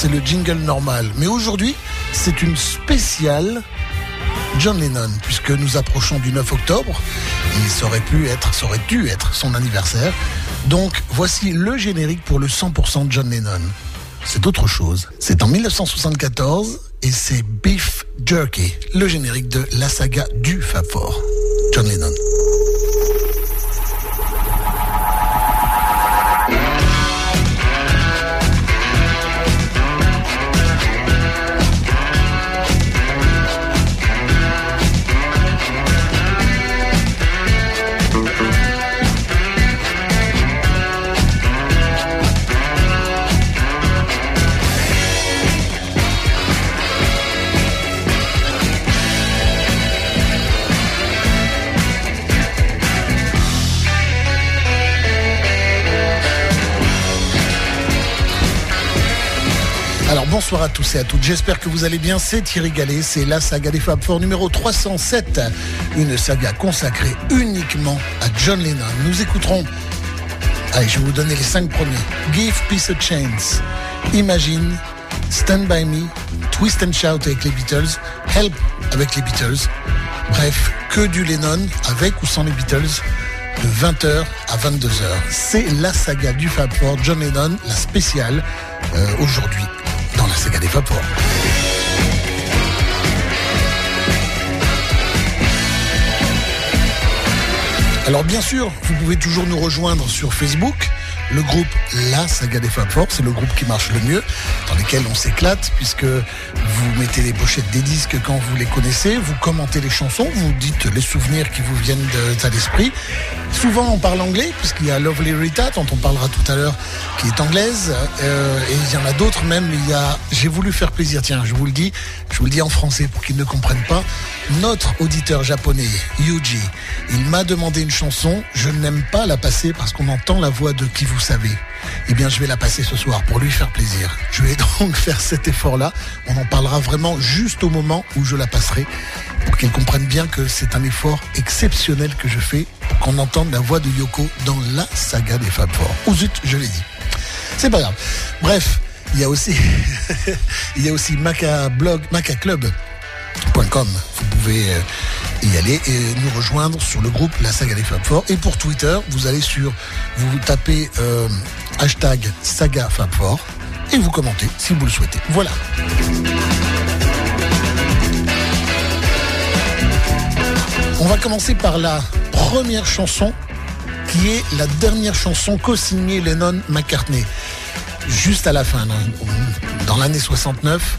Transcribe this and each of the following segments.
C'est le jingle normal. Mais aujourd'hui, c'est une spéciale John Lennon, puisque nous approchons du 9 octobre. Il aurait pu être, ça aurait dû être son anniversaire. Donc, voici le générique pour le 100% John Lennon. C'est autre chose. C'est en 1974 et c'est Beef Jerky, le générique de la saga du Fab Four. John Lennon. Bonsoir à tous et à toutes. J'espère que vous allez bien. C'est Thierry Gallet, c'est la saga des Fab Four numéro 307. Une saga consacrée uniquement à John Lennon. Nous écouterons, allez, je vais vous donner les cinq premiers. Give Peace a Chance, Imagine, Stand By Me, Twist and Shout avec les Beatles, Help avec les Beatles. Bref, que du Lennon avec ou sans les Beatles de 20h à 22h. C'est la saga du Fab Four, John Lennon, la spéciale euh, aujourd'hui Alors bien sûr, vous pouvez toujours nous rejoindre sur Facebook le groupe La Saga des Fab Four, c'est le groupe qui marche le mieux, dans lequel on s'éclate, puisque vous mettez les pochettes des disques quand vous les connaissez, vous commentez les chansons, vous dites les souvenirs qui vous viennent de, l'esprit. Souvent on parle anglais, puisqu'il y a Lovely Rita, dont on parlera tout à l'heure, qui est anglaise, euh, et il y en a d'autres même, il y a... J'ai voulu faire plaisir, tiens, je vous le dis, je vous le dis en français pour qu'ils ne comprennent pas. Notre auditeur japonais, Yuji, il m'a demandé une chanson, je n'aime pas la passer parce qu'on entend la voix de qui vous savez. Eh bien, je vais la passer ce soir pour lui faire plaisir. Je vais donc faire cet effort-là. On en parlera vraiment juste au moment où je la passerai pour qu'elle comprenne bien que c'est un effort exceptionnel que je fais pour qu'on entende la voix de Yoko dans la saga des Fab Four. Ou zut, je l'ai dit. C'est pas grave. Bref, il y a aussi, il y a aussi Maca Blog, Maca Club vous pouvez euh, y aller et nous rejoindre sur le groupe La Saga des Fab Four. Et pour Twitter, vous allez sur, vous tapez euh, hashtag Saga et vous commentez si vous le souhaitez. Voilà. On va commencer par la première chanson qui est la dernière chanson co-signée Lennon-McCartney. Juste à la fin, dans l'année 69,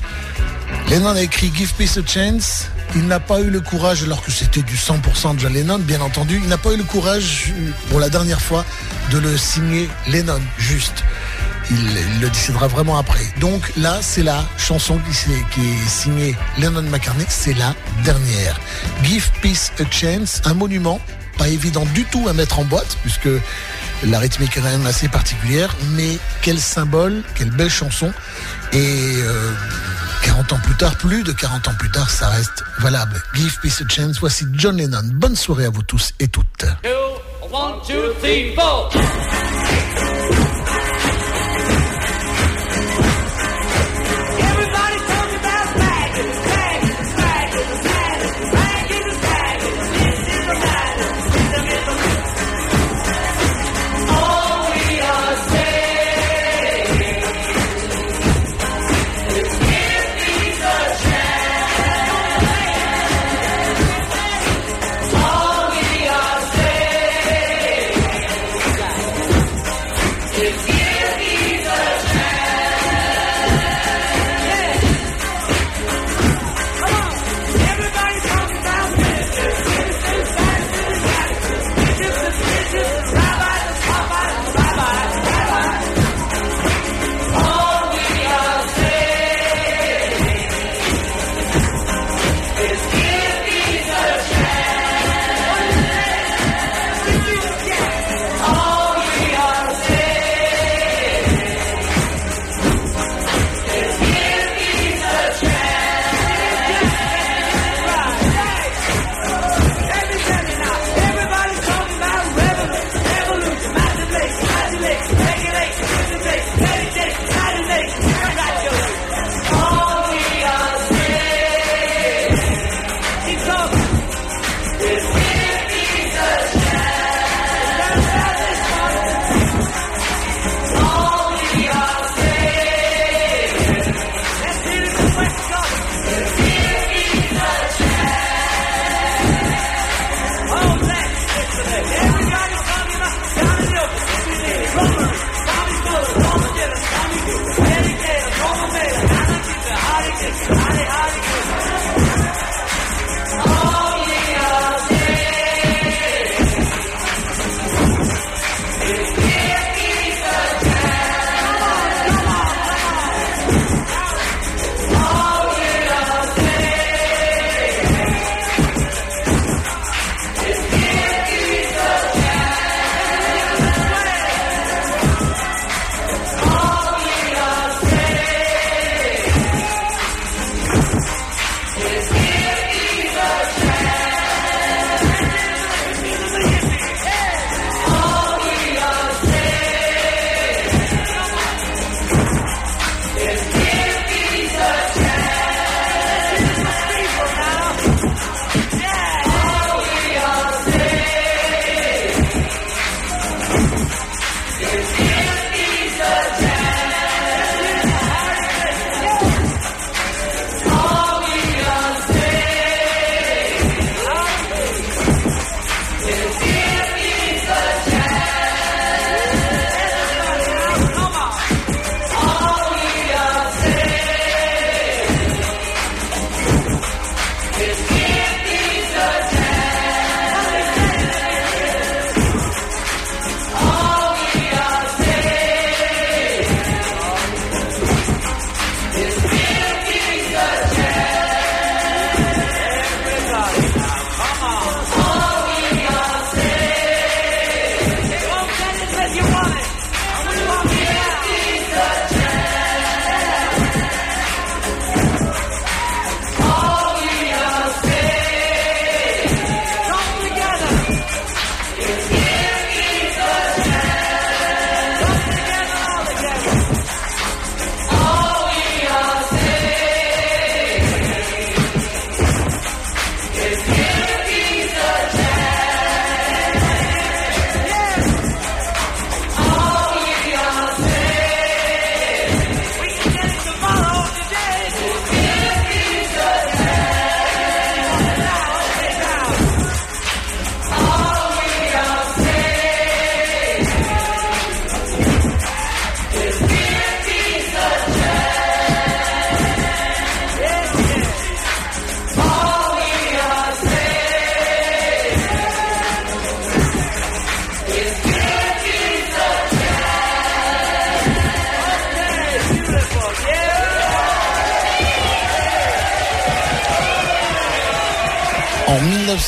Lennon a écrit Give Peace a Chance. Il n'a pas eu le courage, alors que c'était du 100% de John Lennon, bien entendu, il n'a pas eu le courage pour la dernière fois de le signer Lennon, juste. Il, le décidera vraiment après. Donc là, c'est la chanson qui, qui est signée Lennon McCartney, c'est la dernière. Give Peace a Chance, un monument, pas évident du tout à mettre en boîte, puisque la rythmique est quand même assez particulière, mais quel symbole, quelle belle chanson. Et euh, 40 ans plus tard, plus de 40 ans plus tard, ça reste valable. Give peace a chance. Voici John Lennon. Bonne soirée à vous tous et toutes.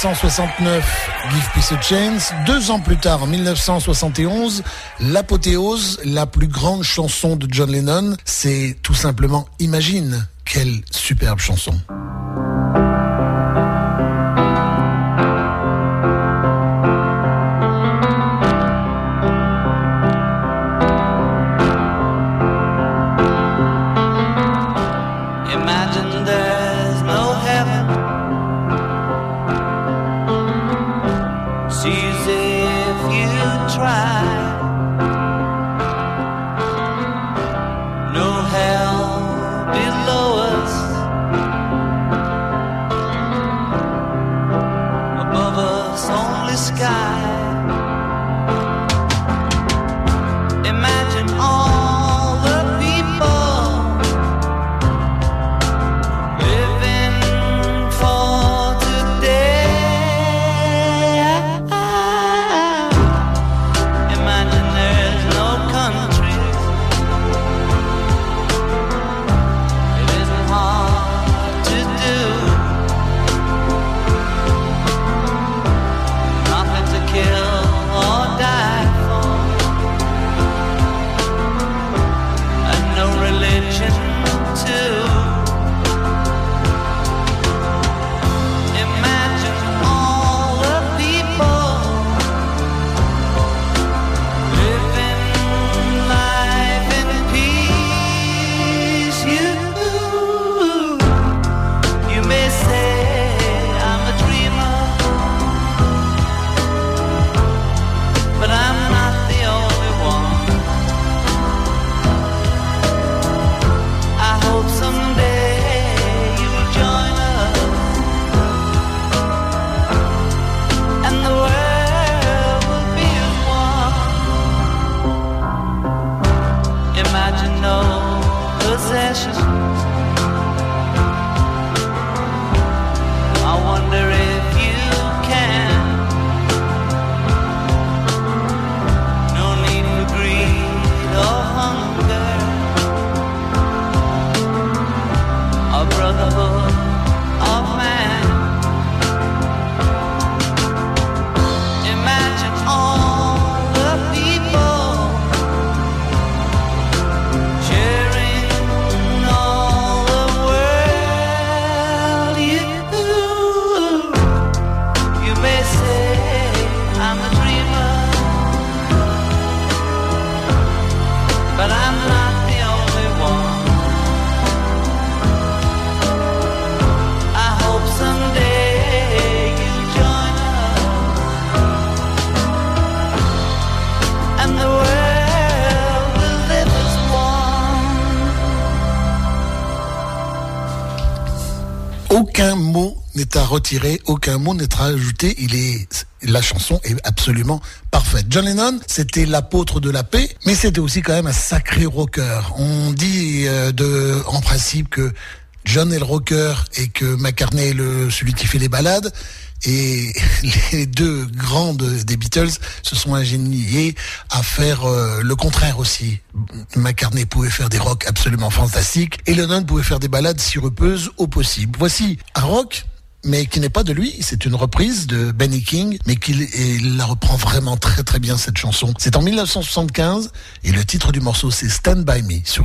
1969, Give Peace a Chance. Deux ans plus tard, en 1971, l'apothéose, la plus grande chanson de John Lennon, c'est tout simplement Imagine. Quelle superbe chanson. Aucun mot n'est à ajouter. Il est, la chanson est absolument parfaite. John Lennon, c'était l'apôtre de la paix, mais c'était aussi quand même un sacré rocker. On dit euh, en principe que John est le rocker et que McCartney est le, celui qui fait les balades. Et les deux grandes des Beatles se sont ingéniés à faire euh, le contraire aussi. McCartney pouvait faire des rocks absolument fantastiques et Lennon pouvait faire des balades sirupeuses au possible. Voici un rock mais qui n'est pas de lui. C'est une reprise de Benny King, mais qu'il la reprend vraiment très très bien cette chanson. C'est en 1975 et le titre du morceau c'est Stand By Me sur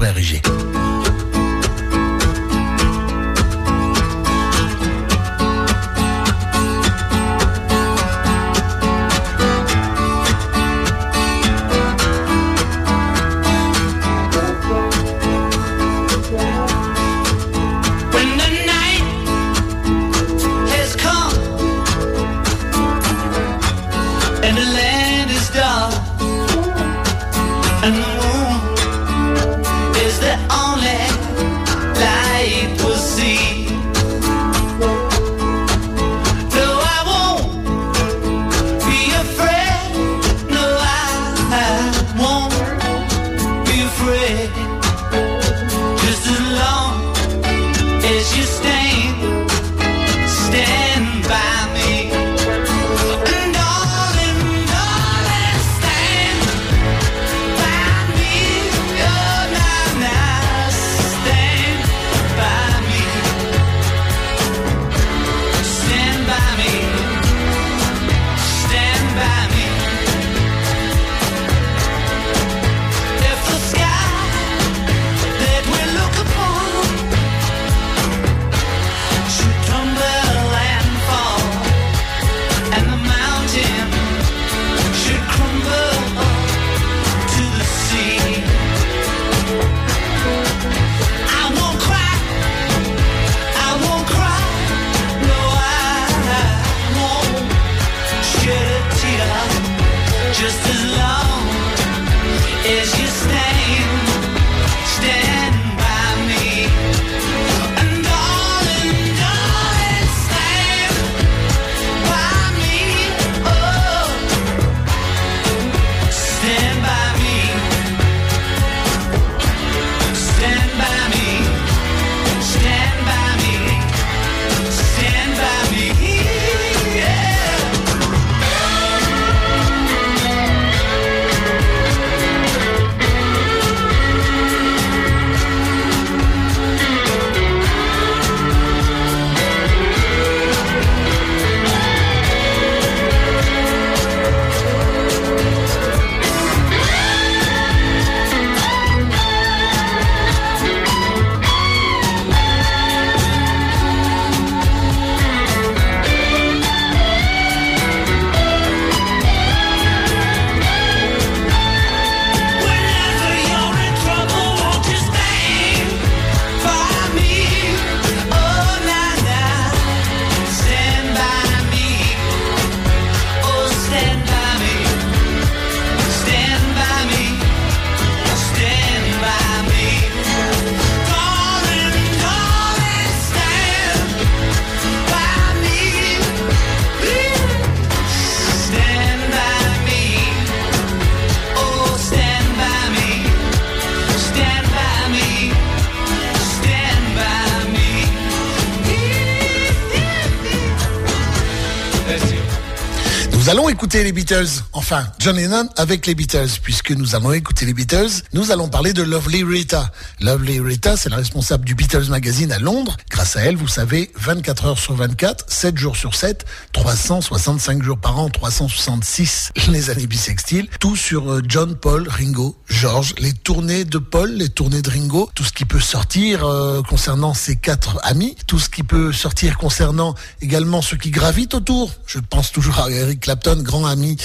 Les Beatles, enfin John Lennon avec les Beatles, puisque nous allons écouter les Beatles, nous allons parler de Lovely Rita. Lovely Rita, c'est la responsable du Beatles Magazine à Londres. Grâce à elle, vous savez, 24 heures sur 24, 7 jours sur 7, 365 jours par an, 366 les années bissextiles, tout sur euh, John, Paul, Ringo, George, les tournées de Paul, les tournées de Ringo, tout ce qui peut sortir euh, concernant ces quatre amis, tout ce qui peut sortir concernant également ceux qui gravitent autour. Je pense toujours à Eric Clapton grand ami,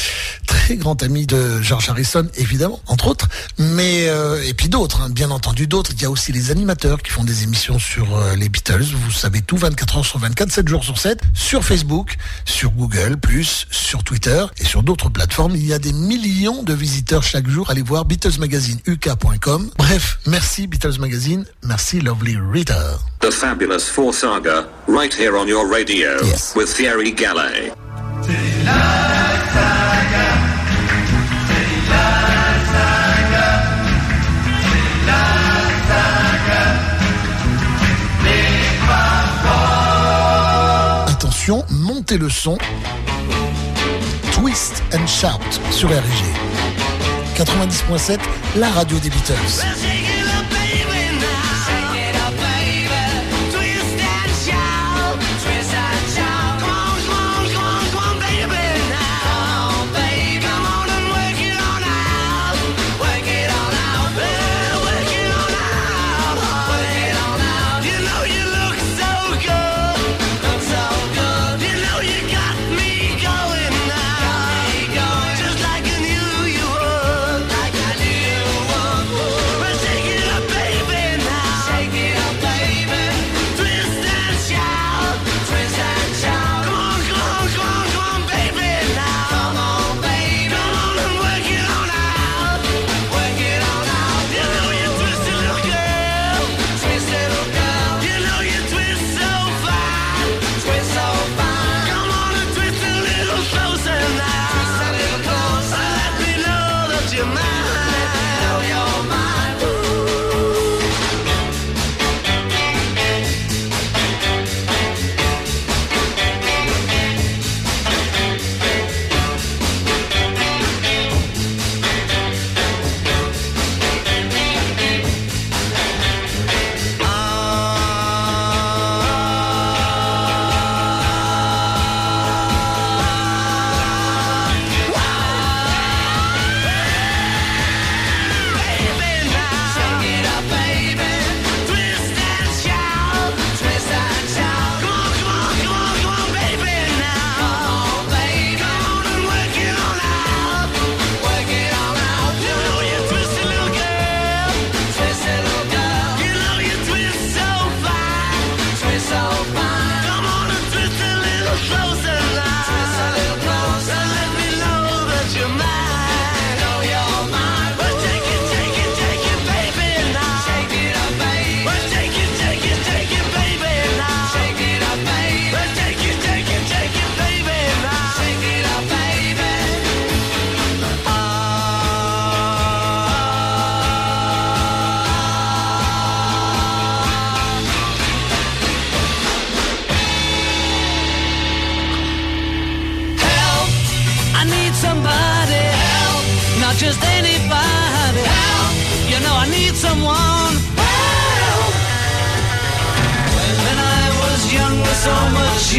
très grand ami de George Harrison, évidemment, entre autres, mais euh, et puis d'autres, hein, bien entendu d'autres. Il y a aussi les animateurs qui font des émissions sur euh, les Beatles. Vous savez tout, 24 heures sur 24, 7 jours sur 7, sur Facebook, sur Google, plus sur Twitter et sur d'autres plateformes. Il y a des millions de visiteurs chaque jour. Allez voir Beatles Magazine, uk.com. Bref, merci Beatles Magazine, merci Lovely Rita. The Fabulous Four Saga, right here on your radio, Yes. with Thierry Gallet. Attention, montez le son. Twist and Shout sur RG. 90.7, la radio des Beatles.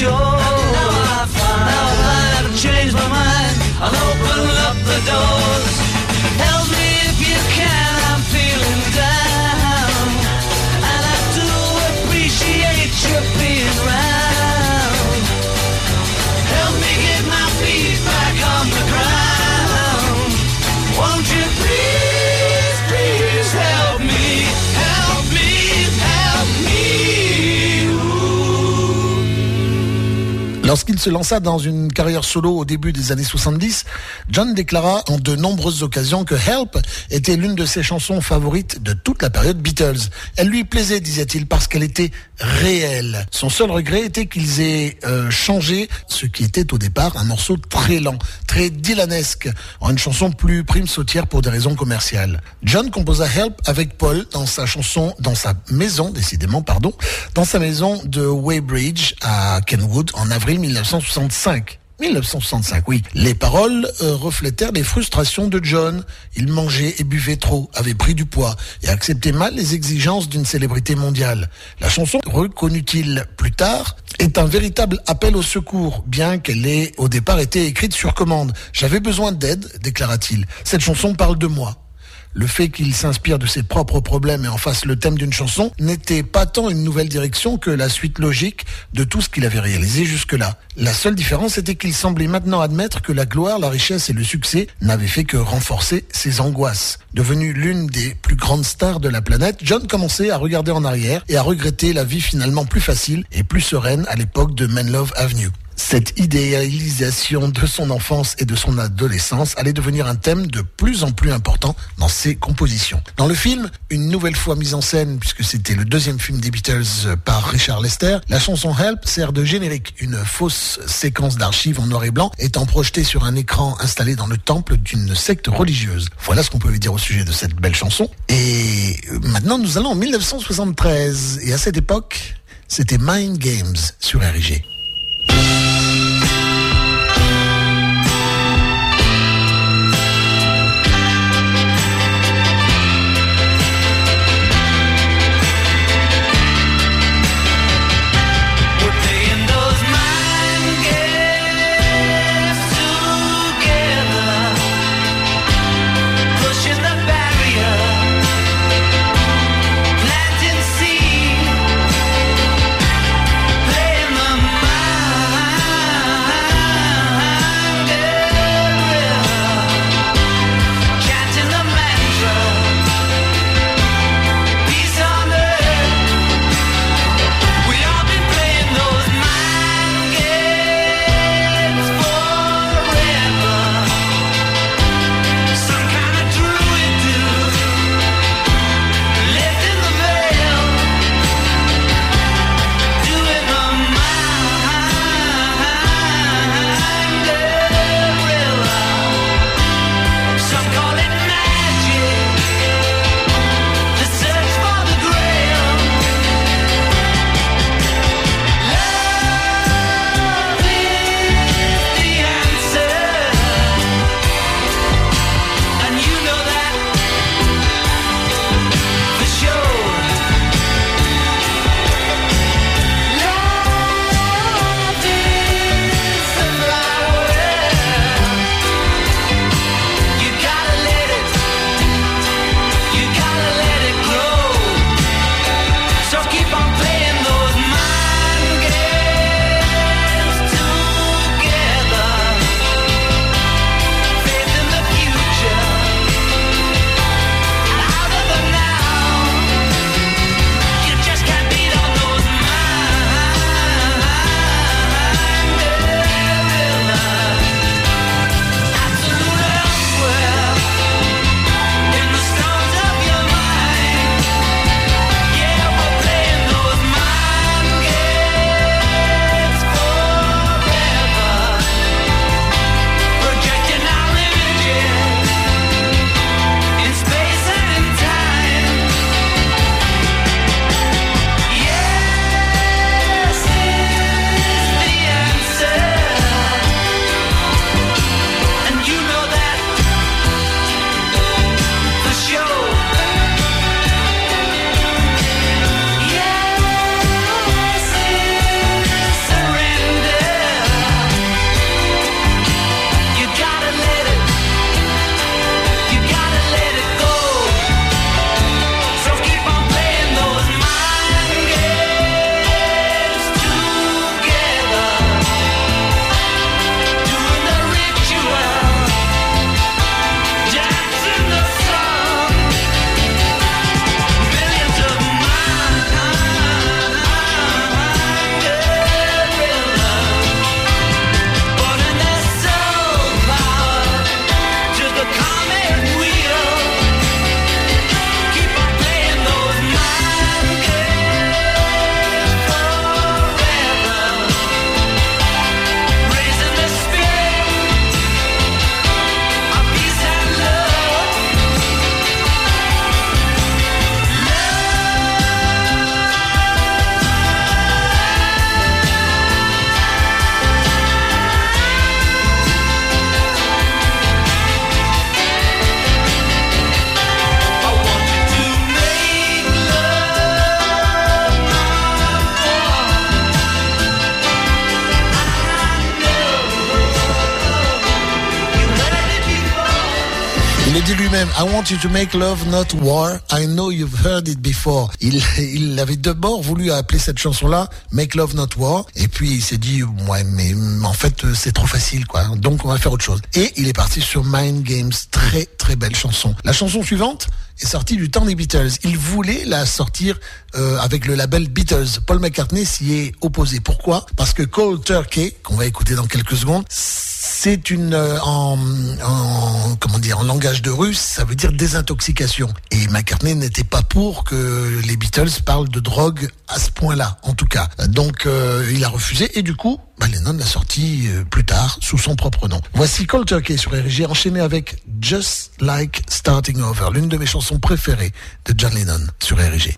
Now, Se lança dans une carrière solo au début des années 70, John déclara en de nombreuses occasions que Help était l'une de ses chansons favorites de toute la période Beatles. Elle lui plaisait, disait-il, parce qu'elle était réelle. Son seul regret était qu'ils aient euh, changé ce qui était au départ un morceau très lent, très dylanesque, en une chanson plus prime sautière pour des raisons commerciales. John composa Help avec Paul dans sa chanson, dans sa maison, décidément, pardon, dans sa maison de Weybridge à Kenwood en avril 1965. 1965, oui. Les paroles euh, reflétèrent les frustrations de John. Il mangeait et buvait trop, avait pris du poids et acceptait mal les exigences d'une célébrité mondiale. La chanson, reconnut-il plus tard, est un véritable appel au secours, bien qu'elle ait au départ été écrite sur commande. J'avais besoin d'aide, déclara-t-il. Cette chanson parle de moi. Le fait qu'il s'inspire de ses propres problèmes et en fasse le thème d'une chanson n'était pas tant une nouvelle direction que la suite logique de tout ce qu'il avait réalisé jusque-là. La seule différence était qu'il semblait maintenant admettre que la gloire, la richesse et le succès n'avaient fait que renforcer ses angoisses. Devenu l'une des plus grandes stars de la planète, John commençait à regarder en arrière et à regretter la vie finalement plus facile et plus sereine à l'époque de Men Love Avenue. Cette idéalisation de son enfance et de son adolescence allait devenir un thème de plus en plus important dans ses compositions. Dans le film, une nouvelle fois mise en scène, puisque c'était le deuxième film des Beatles par Richard Lester, la chanson Help sert de générique. Une fausse séquence d'archives en noir et blanc étant projetée sur un écran installé dans le temple d'une secte religieuse. Voilà ce qu'on pouvait dire au sujet de cette belle chanson. Et maintenant, nous allons en 1973. Et à cette époque, c'était Mind Games sur RIG. To make love, not war. I know you've heard it before. Il, il avait d'abord voulu appeler cette chanson-là Make Love Not War. Et puis il s'est dit, ouais, mais en fait, c'est trop facile, quoi. Donc on va faire autre chose. Et il est parti sur Mind Games. Très, très belle chanson. La chanson suivante est sortie du temps des Beatles. Il voulait la sortir euh, avec le label Beatles. Paul McCartney s'y est opposé. Pourquoi? Parce que Cold Turkey, qu'on va écouter dans quelques secondes, c'est une euh, en, en comment dire en langage de russe, ça veut dire désintoxication. Et McCartney n'était pas pour que les Beatles parlent de drogue à ce point-là, en tout cas. Donc euh, il a refusé et du coup, bah, Lennon l'a sorti euh, plus tard sous son propre nom. Voici Cold Turkey sur RG enchaîné avec Just Like Starting Over, l'une de mes chansons préférées de John Lennon sur RG.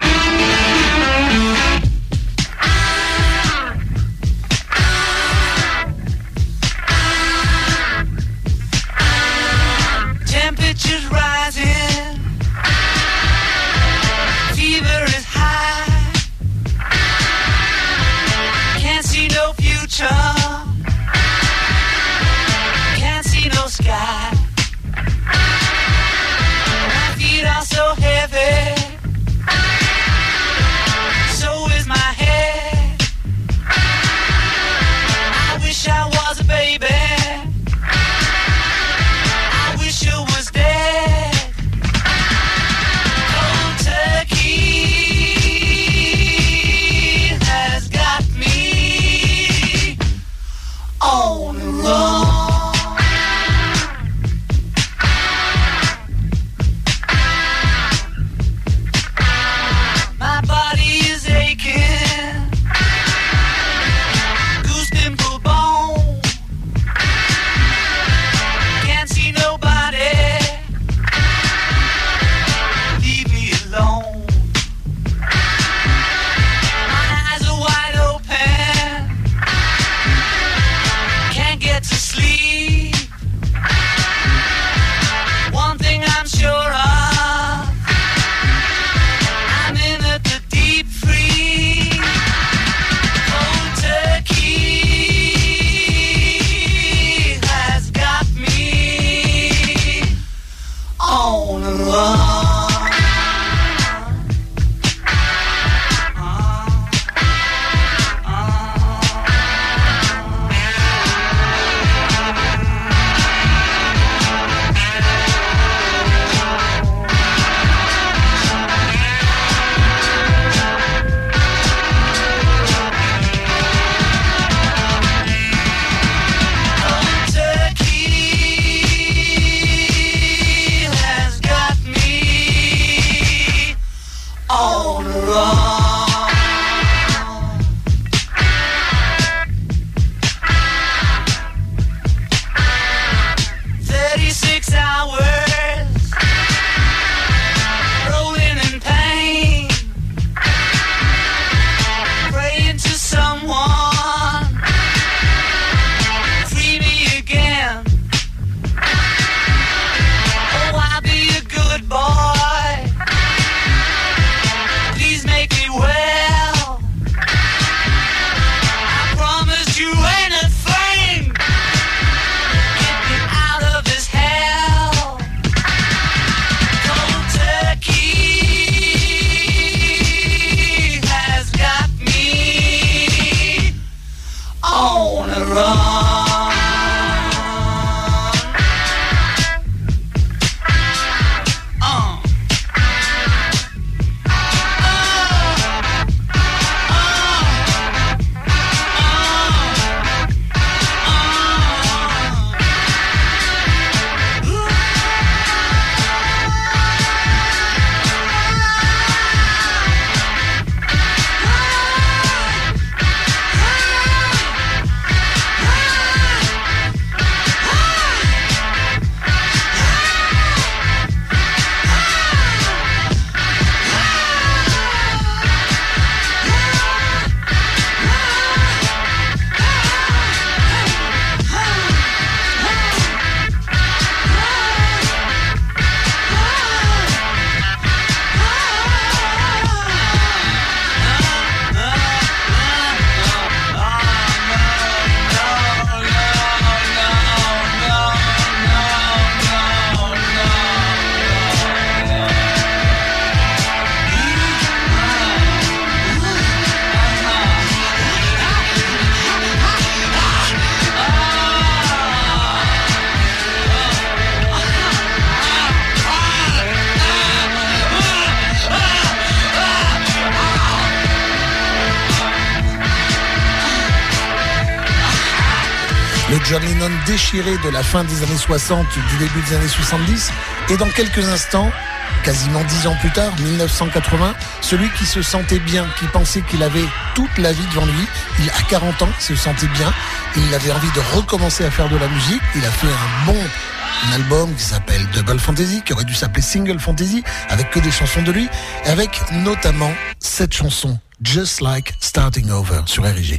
De la fin des années 60, du début des années 70. Et dans quelques instants, quasiment dix ans plus tard, 1980, celui qui se sentait bien, qui pensait qu'il avait toute la vie devant lui, il a 40 ans, se sentait bien, il avait envie de recommencer à faire de la musique. Il a fait un bon album qui s'appelle Double Fantasy, qui aurait dû s'appeler Single Fantasy, avec que des chansons de lui, avec notamment cette chanson, Just Like Starting Over, sur RIG.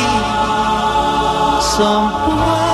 someone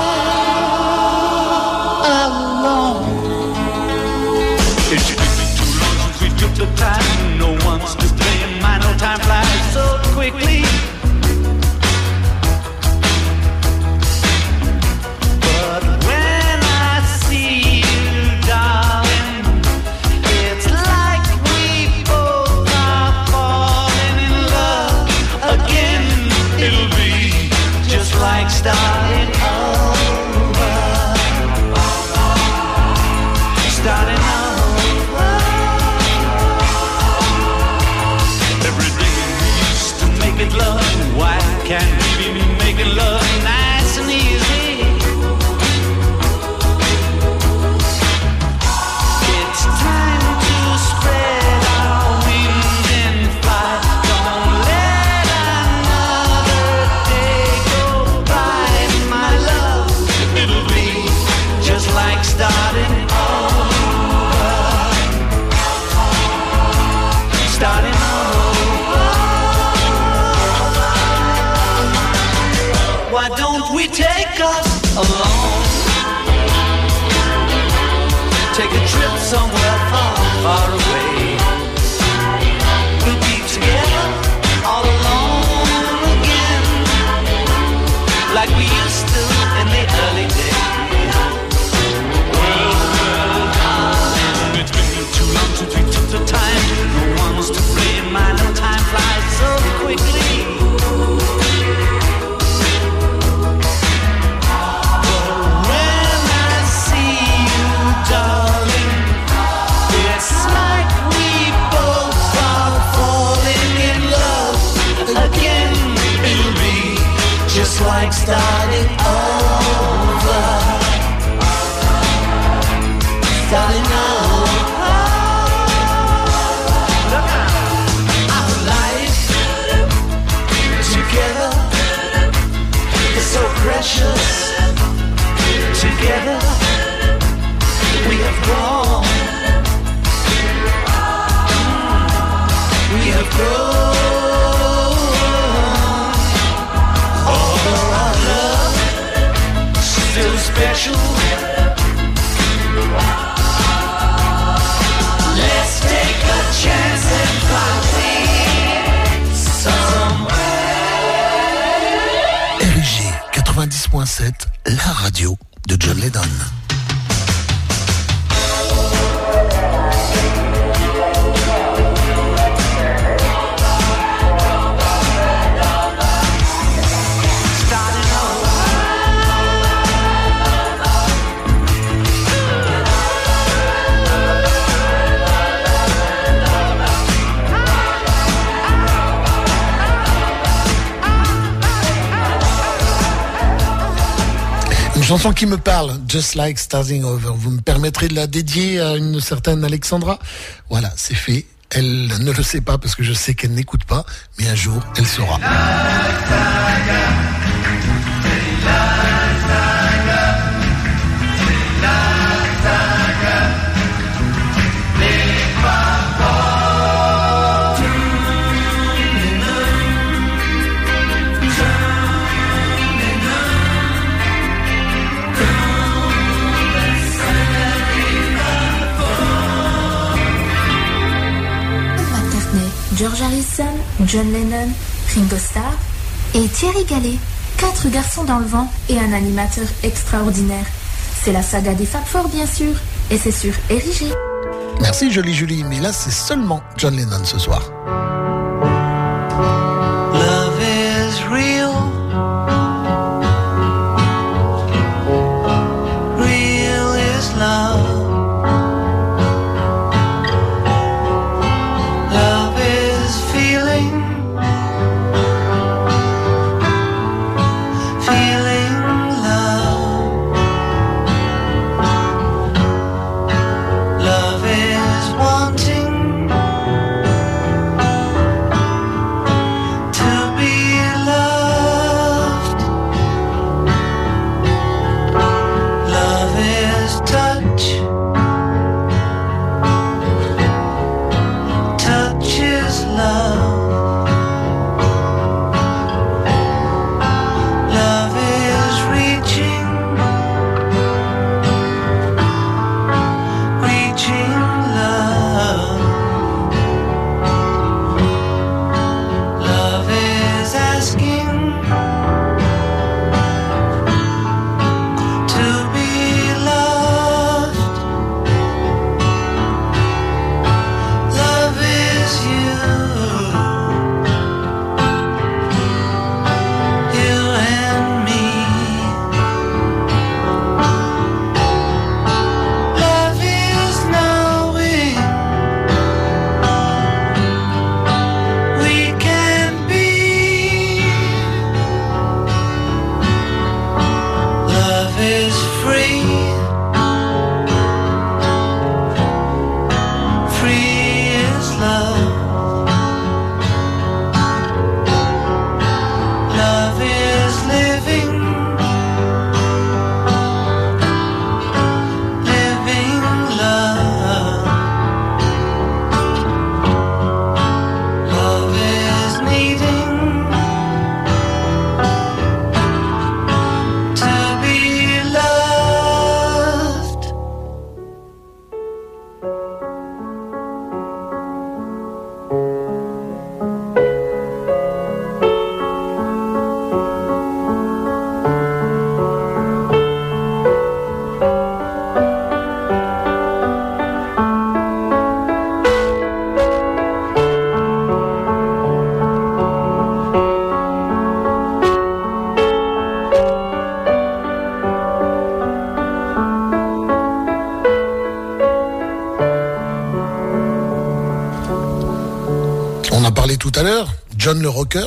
qui me parle, Just Like Starting Over. Vous me permettrez de la dédier à une certaine Alexandra Voilà, c'est fait. Elle ne le sait pas parce que je sais qu'elle n'écoute pas, mais un jour, elle saura. George Harrison, John Lennon, Ringo Starr et Thierry Gallet. quatre garçons dans le vent et un animateur extraordinaire. C'est la saga des Fab Four, bien sûr, et c'est sur Érigé. Merci jolie Julie, mais là c'est seulement John Lennon ce soir.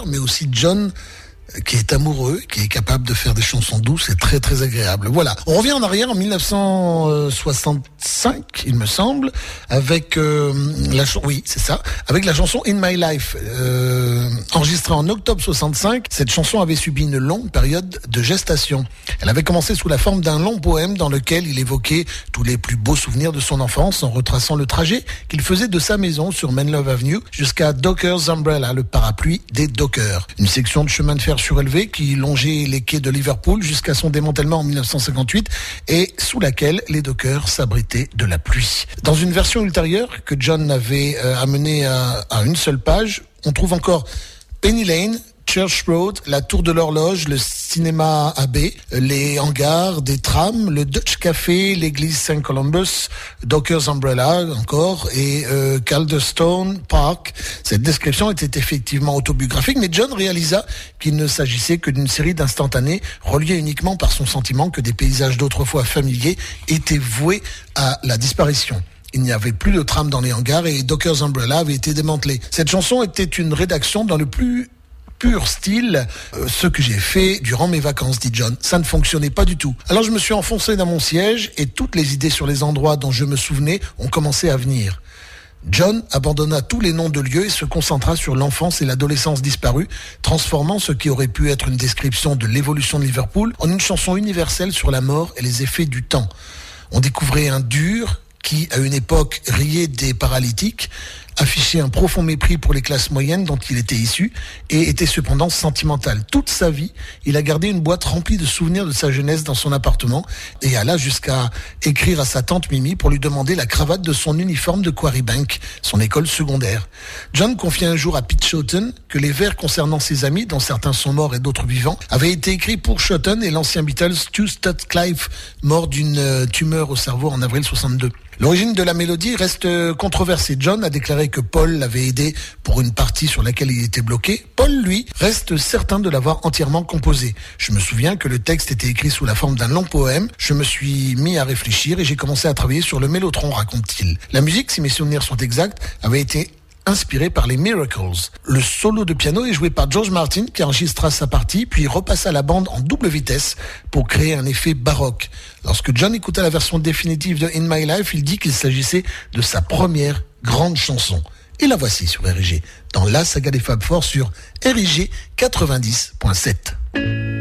Mais aussi John euh, qui est amoureux, qui est capable de faire des chansons douces et très très agréables. Voilà. On revient en arrière en 1965, il me semble, avec euh, la oui, c'est ça, avec la chanson In My Life, euh, enregistrée en octobre 65. Cette chanson avait subi une longue période de gestation. Elle avait commencé sous la forme d'un long poème dans lequel il évoquait tous les plus beaux souvenirs de son enfance en retraçant le trajet qu'il faisait de sa maison sur Menlove Avenue jusqu'à Docker's Umbrella, le parapluie des Dockers. Une section de chemin de fer surélevé qui longeait les quais de Liverpool jusqu'à son démantèlement en 1958 et sous laquelle les Dockers s'abritaient de la pluie. Dans une version ultérieure que John avait euh, amenée à, à une seule page, on trouve encore Penny Lane, Church Road, la tour de l'horloge, le cinéma AB, les hangars, des trams, le Dutch Café, l'église Saint Columbus, Docker's Umbrella encore et euh, Calderstone Park. Cette description était effectivement autobiographique, mais John réalisa qu'il ne s'agissait que d'une série d'instantanés reliés uniquement par son sentiment que des paysages d'autrefois familiers étaient voués à la disparition. Il n'y avait plus de tram dans les hangars et Docker's Umbrella avait été démantelé. Cette chanson était une rédaction dans le plus pur style, euh, ce que j'ai fait durant mes vacances, dit John. Ça ne fonctionnait pas du tout. Alors je me suis enfoncé dans mon siège et toutes les idées sur les endroits dont je me souvenais ont commencé à venir. John abandonna tous les noms de lieux et se concentra sur l'enfance et l'adolescence disparues, transformant ce qui aurait pu être une description de l'évolution de Liverpool en une chanson universelle sur la mort et les effets du temps. On découvrait un dur qui, à une époque, riait des paralytiques, affichait un profond mépris pour les classes moyennes dont il était issu et était cependant sentimental. Toute sa vie, il a gardé une boîte remplie de souvenirs de sa jeunesse dans son appartement et alla jusqu'à écrire à sa tante Mimi pour lui demander la cravate de son uniforme de Quarry Bank, son école secondaire. John confia un jour à Pete Shotton que les vers concernant ses amis, dont certains sont morts et d'autres vivants, avaient été écrits pour Shotton et l'ancien Beatles Stu Sutcliffe, mort d'une euh, tumeur au cerveau en avril 62. L'origine de la mélodie reste euh, controversée. John a déclaré que Paul l'avait aidé pour une partie sur laquelle il était bloqué. Paul, lui, reste certain de l'avoir entièrement composé. Je me souviens que le texte était écrit sous la forme d'un long poème. Je me suis mis à réfléchir et j'ai commencé à travailler sur le mélotron, raconte-t-il. La musique, si mes souvenirs sont exacts, avait été inspiré par les Miracles. Le solo de piano est joué par George Martin qui enregistra sa partie puis repassa la bande en double vitesse pour créer un effet baroque. Lorsque John écouta la version définitive de In My Life, il dit qu'il s'agissait de sa première grande chanson. Et la voici sur RG, dans la saga des Fab Four sur RG 90.7.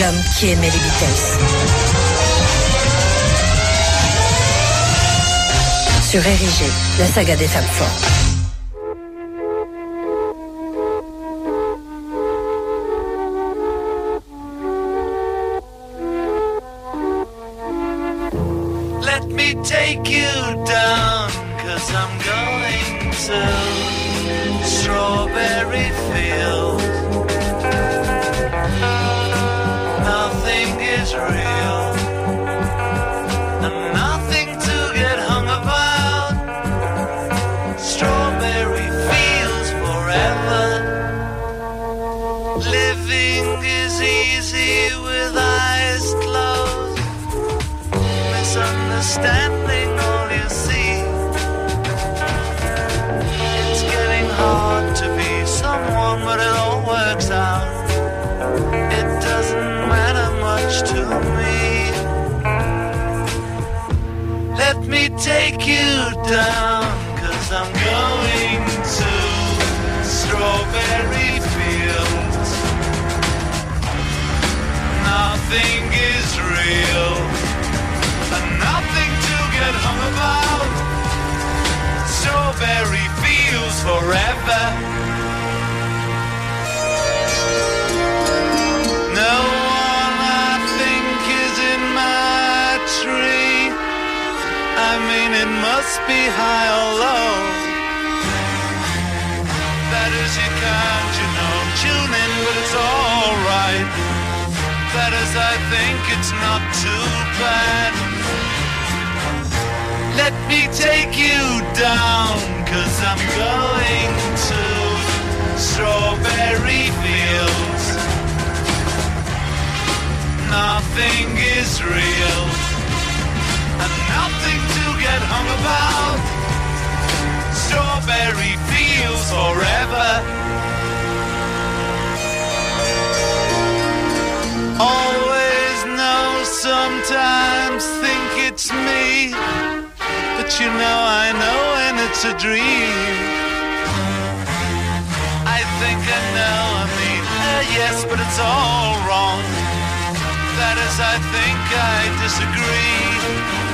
L'homme qui aimait les Beatles. Sur Érigé, la saga des Fab Four. Me take you down, cause I'm going to strawberry fields. Nothing is real, and nothing to get hung about. Strawberry fields forever. It must be high or low. That is, you can't, you know, tune in, but it's alright. That is, I think it's not too bad. Let me take you down, cause I'm going to strawberry fields. Nothing is real, and nothing to get hung about. Strawberry fields forever. Always know, sometimes think it's me, but you know I know when it's a dream. I think I know, I mean, uh, yes, but it's all wrong. That is, I think I disagree.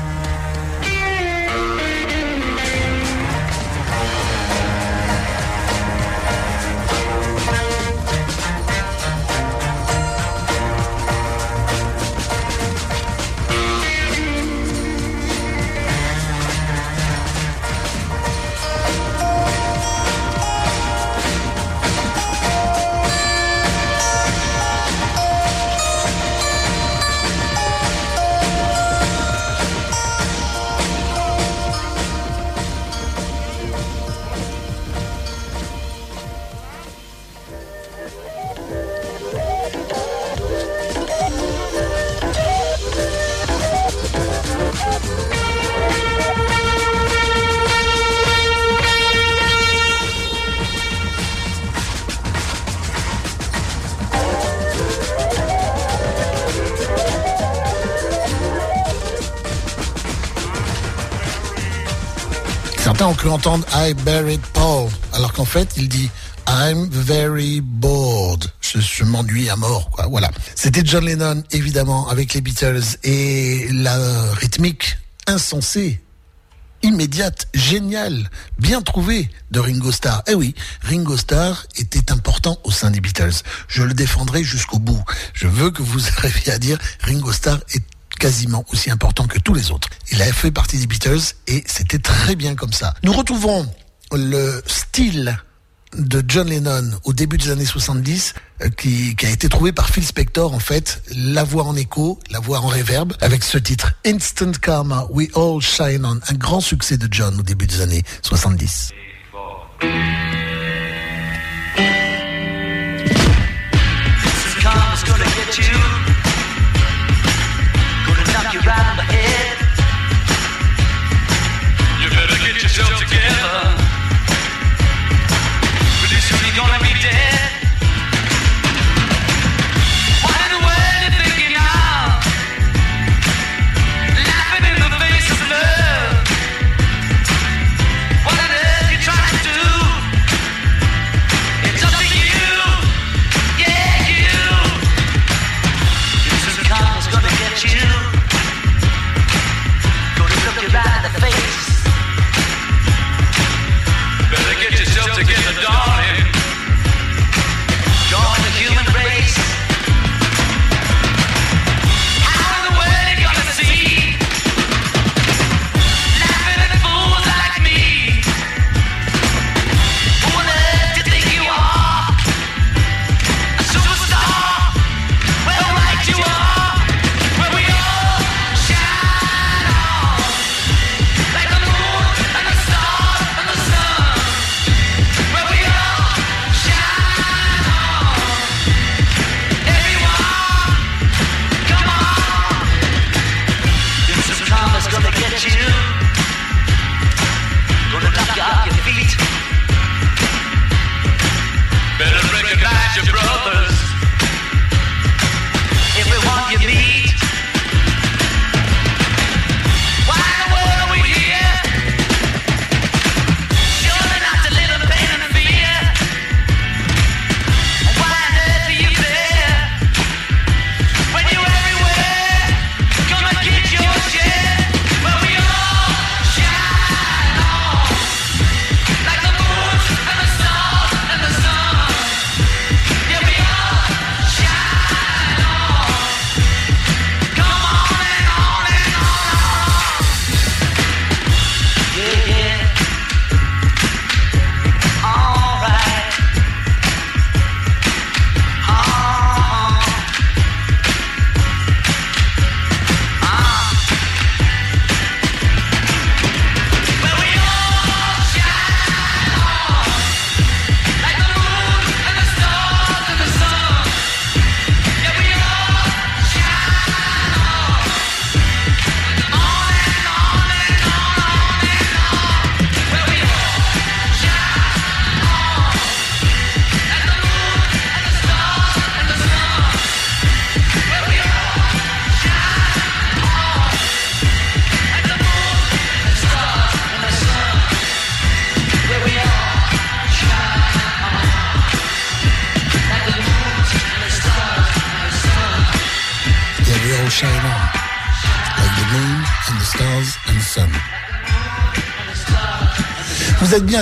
Certains cru entendre I buried Paul, alors qu'en fait, il dit I'm very bored. Je, je m'ennuie à mort, quoi. Voilà. C'était John Lennon, évidemment, avec les Beatles et la rythmique insensée immédiate, géniale, bien trouvée de Ringo Starr. Eh oui, Ringo Starr était important au sein des Beatles. Je le défendrai jusqu'au bout. Je veux que vous arriviez à dire Ringo Starr est quasiment aussi important que tous les autres. Il a fait partie des Beatles et c'était très bien comme ça. Nous retrouvons le style de John Lennon au début des années 70 euh, qui, a été trouvé par Phil Spector en fait la voix en écho la voix en réverb avec ce titre Instant Karma We All Shine On un grand succès de John au début des années 70 Karma's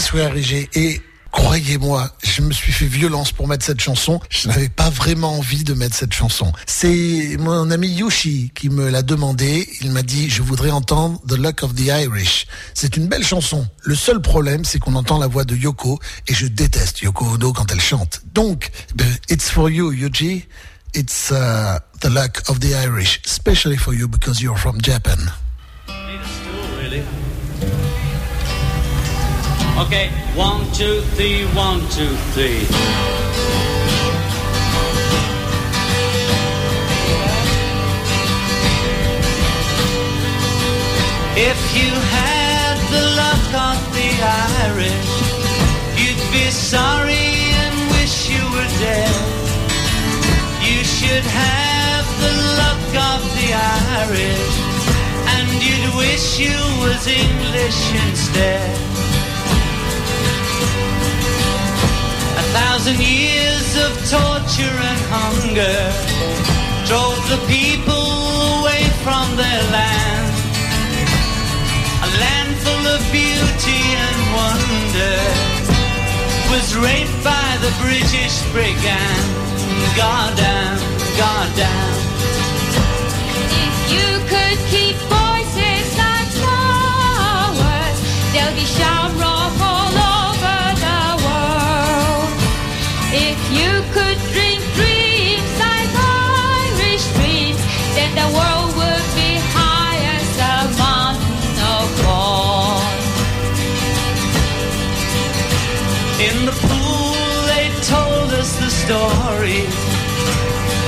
Sur RG et croyez-moi, je me suis fait violence pour mettre cette chanson. Je n'avais pas vraiment envie de mettre cette chanson. C'est mon ami Yoshi qui me l'a demandé. Il m'a dit, je voudrais entendre The Luck of the Irish. C'est une belle chanson. Le seul problème, c'est qu'on entend la voix de Yoko et je déteste Yoko Ono quand elle chante. Donc, ben, it's for you, Yuji. It's uh, The Luck of the Irish, especially for you because you're from Japan. Okay, one, two, three, one, two, three. If you had the luck of the Irish, you'd be sorry and wish you were dead. You should have the luck of the Irish, and you'd wish you was English instead. A thousand years of torture and hunger drove the people away from their land. A land full of beauty and wonder was raped by the British brigand. Goddamn, goddamn. If you could keep voices like flowers, they'll be shamrock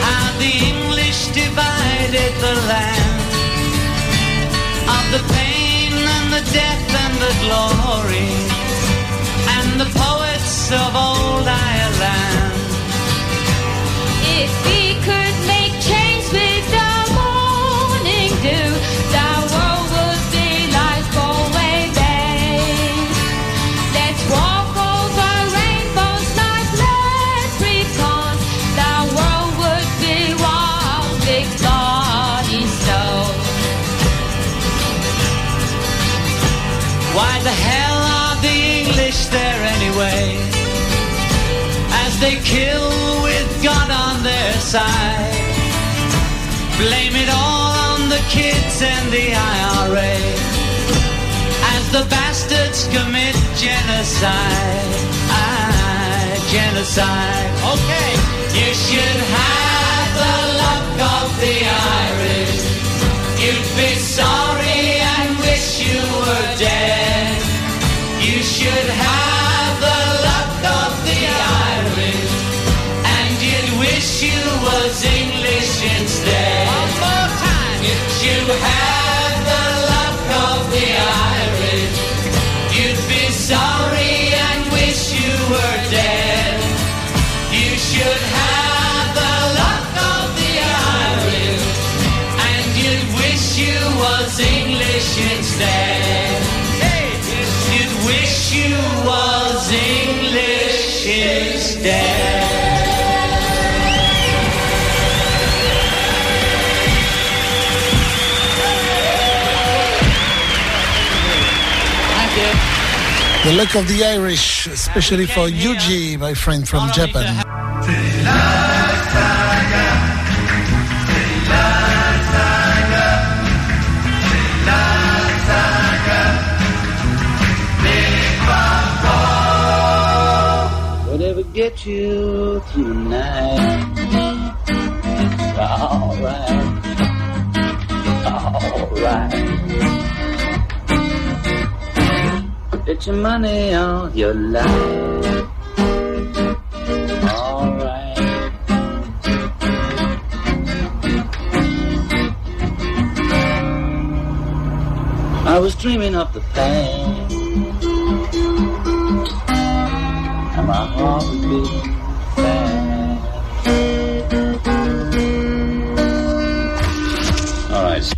How the English divided the land Of the pain and the death and the glory. And the poets of old Ireland kill with God on their side. Blame it all on the kids and the IRA. As the bastards commit genocide. Ah, genocide. Okay. You should have the luck of the Irish. You'd be sorry and wish you were dead. You should have wish you was English instead. One more time. If you had the luck of the Irish, you'd be sorry and wish you were dead. You should have the luck of the Irish, and you'd wish you was English instead. The Luck of the Irish, especially for Yuji, my friend from Japan. Whatever gets you through the night. Alright. Alright. Get your money on your life. I was dreaming of the past. And my heart was beating fast. Alright.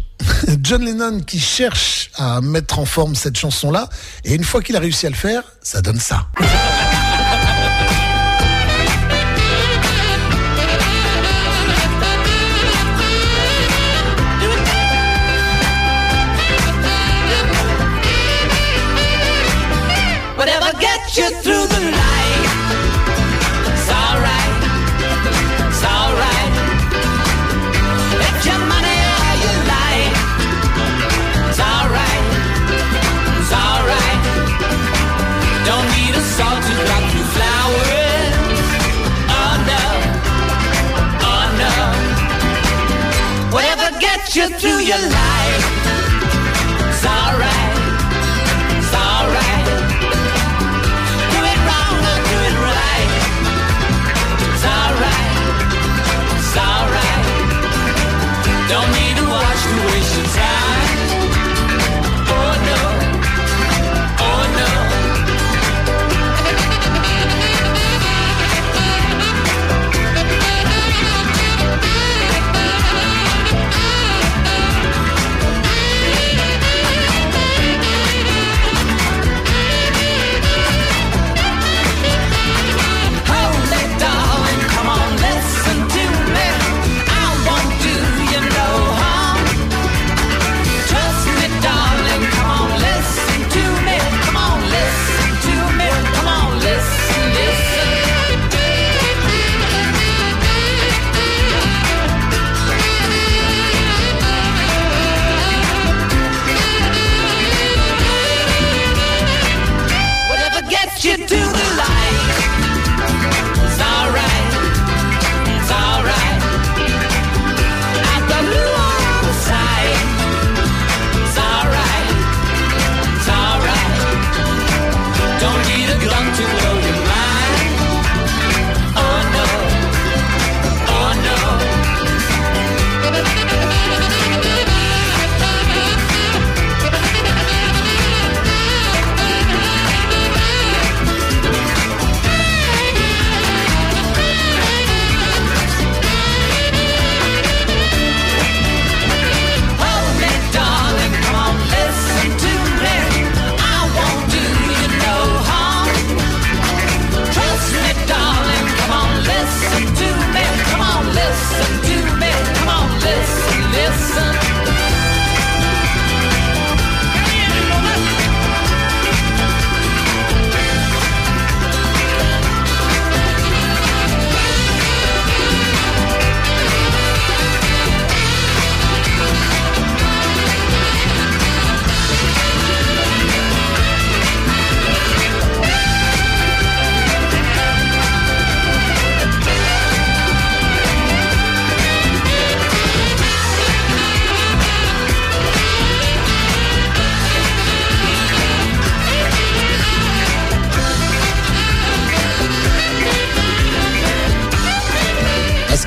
John Lennon qui cherche à mettre en forme cette chanson-là, et une fois qu'il a réussi à le faire, ça donne ça.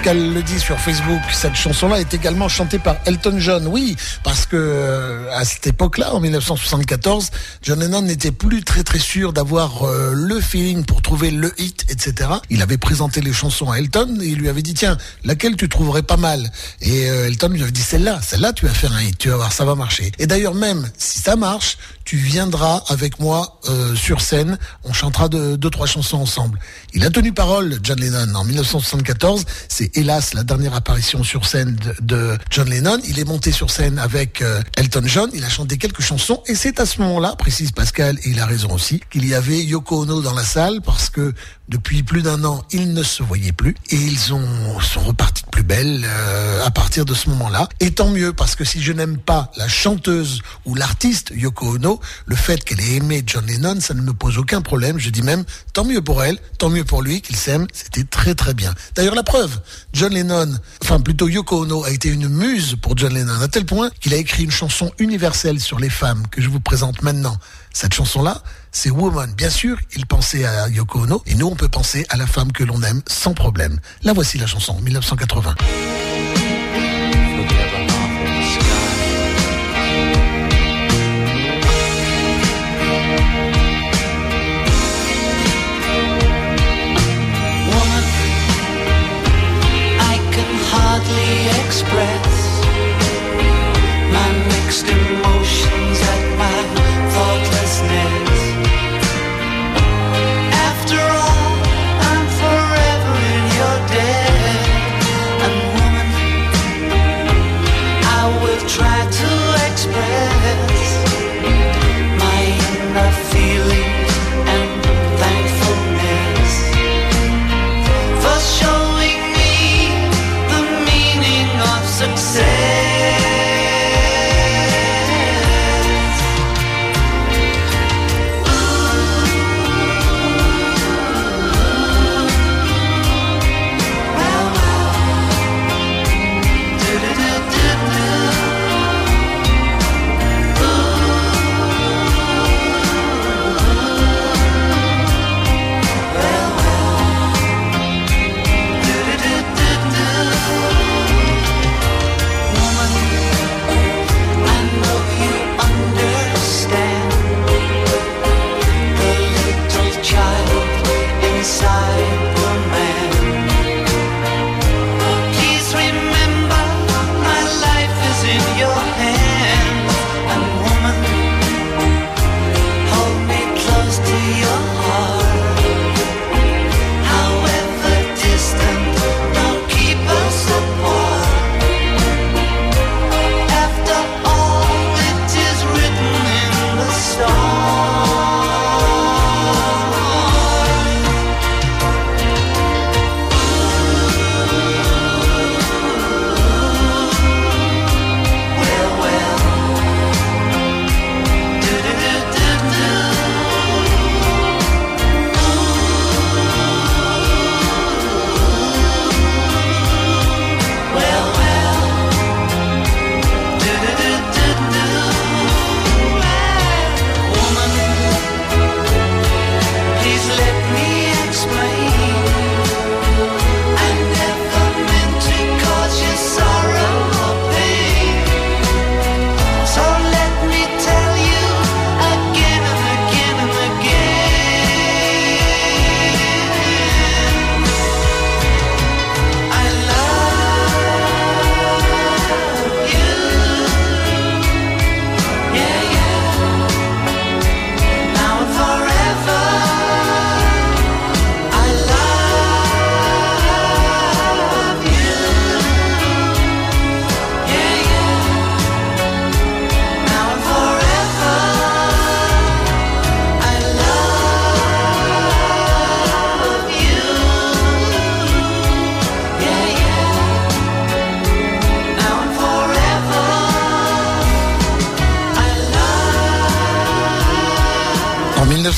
Pascal le dit sur Facebook, cette chanson-là est également chantée par Elton John. Oui, parce que euh, à cette époque-là, en 1974, John Lennon n'était plus très très sûr d'avoir euh, le feeling pour trouver le hit, etc. Il avait présenté les chansons à Elton et il lui avait dit tiens, laquelle tu trouverais pas mal? Et euh, Elton lui avait dit celle-là, celle-là tu vas faire un hit, tu vas voir, ça va marcher. Et d'ailleurs même si ça marche, tu viendras avec moi euh, sur scène, on chantera deux trois chansons ensemble. Il a tenu parole, John Lennon, en 1974. C'est hélas la dernière apparition sur scène de, John Lennon. Il est monté sur scène avec euh, Elton John. Il a chanté quelques chansons et c'est à ce moment-là, précise Pascal, et il a raison aussi, qu'il y avait Yoko Ono dans la salle parce que depuis plus d'un an, ils ne se voyaient plus et ils ont sont repartis plus belle euh, à partir de ce moment-là. Et tant mieux parce que si je n'aime pas la chanteuse ou l'artiste Yoko Ono, le fait qu'elle ait aimé John Lennon, ça ne me pose aucun problème. Je dis même tant mieux pour elle, tant mieux pour lui qu'ils s'aiment. C'était très très bien. D'ailleurs la preuve, John Lennon, enfin plutôt Yoko Ono a été une muse pour John Lennon à tel point qu'il a écrit une chanson universelle sur les femmes que je vous présente maintenant. Cette chanson-là, c'est Woman. Bien sûr, il pensait à Yoko Ono, et nous, on peut penser à la femme que l'on aime sans problème. La voici la chanson, 1980. Woman, I can hardly express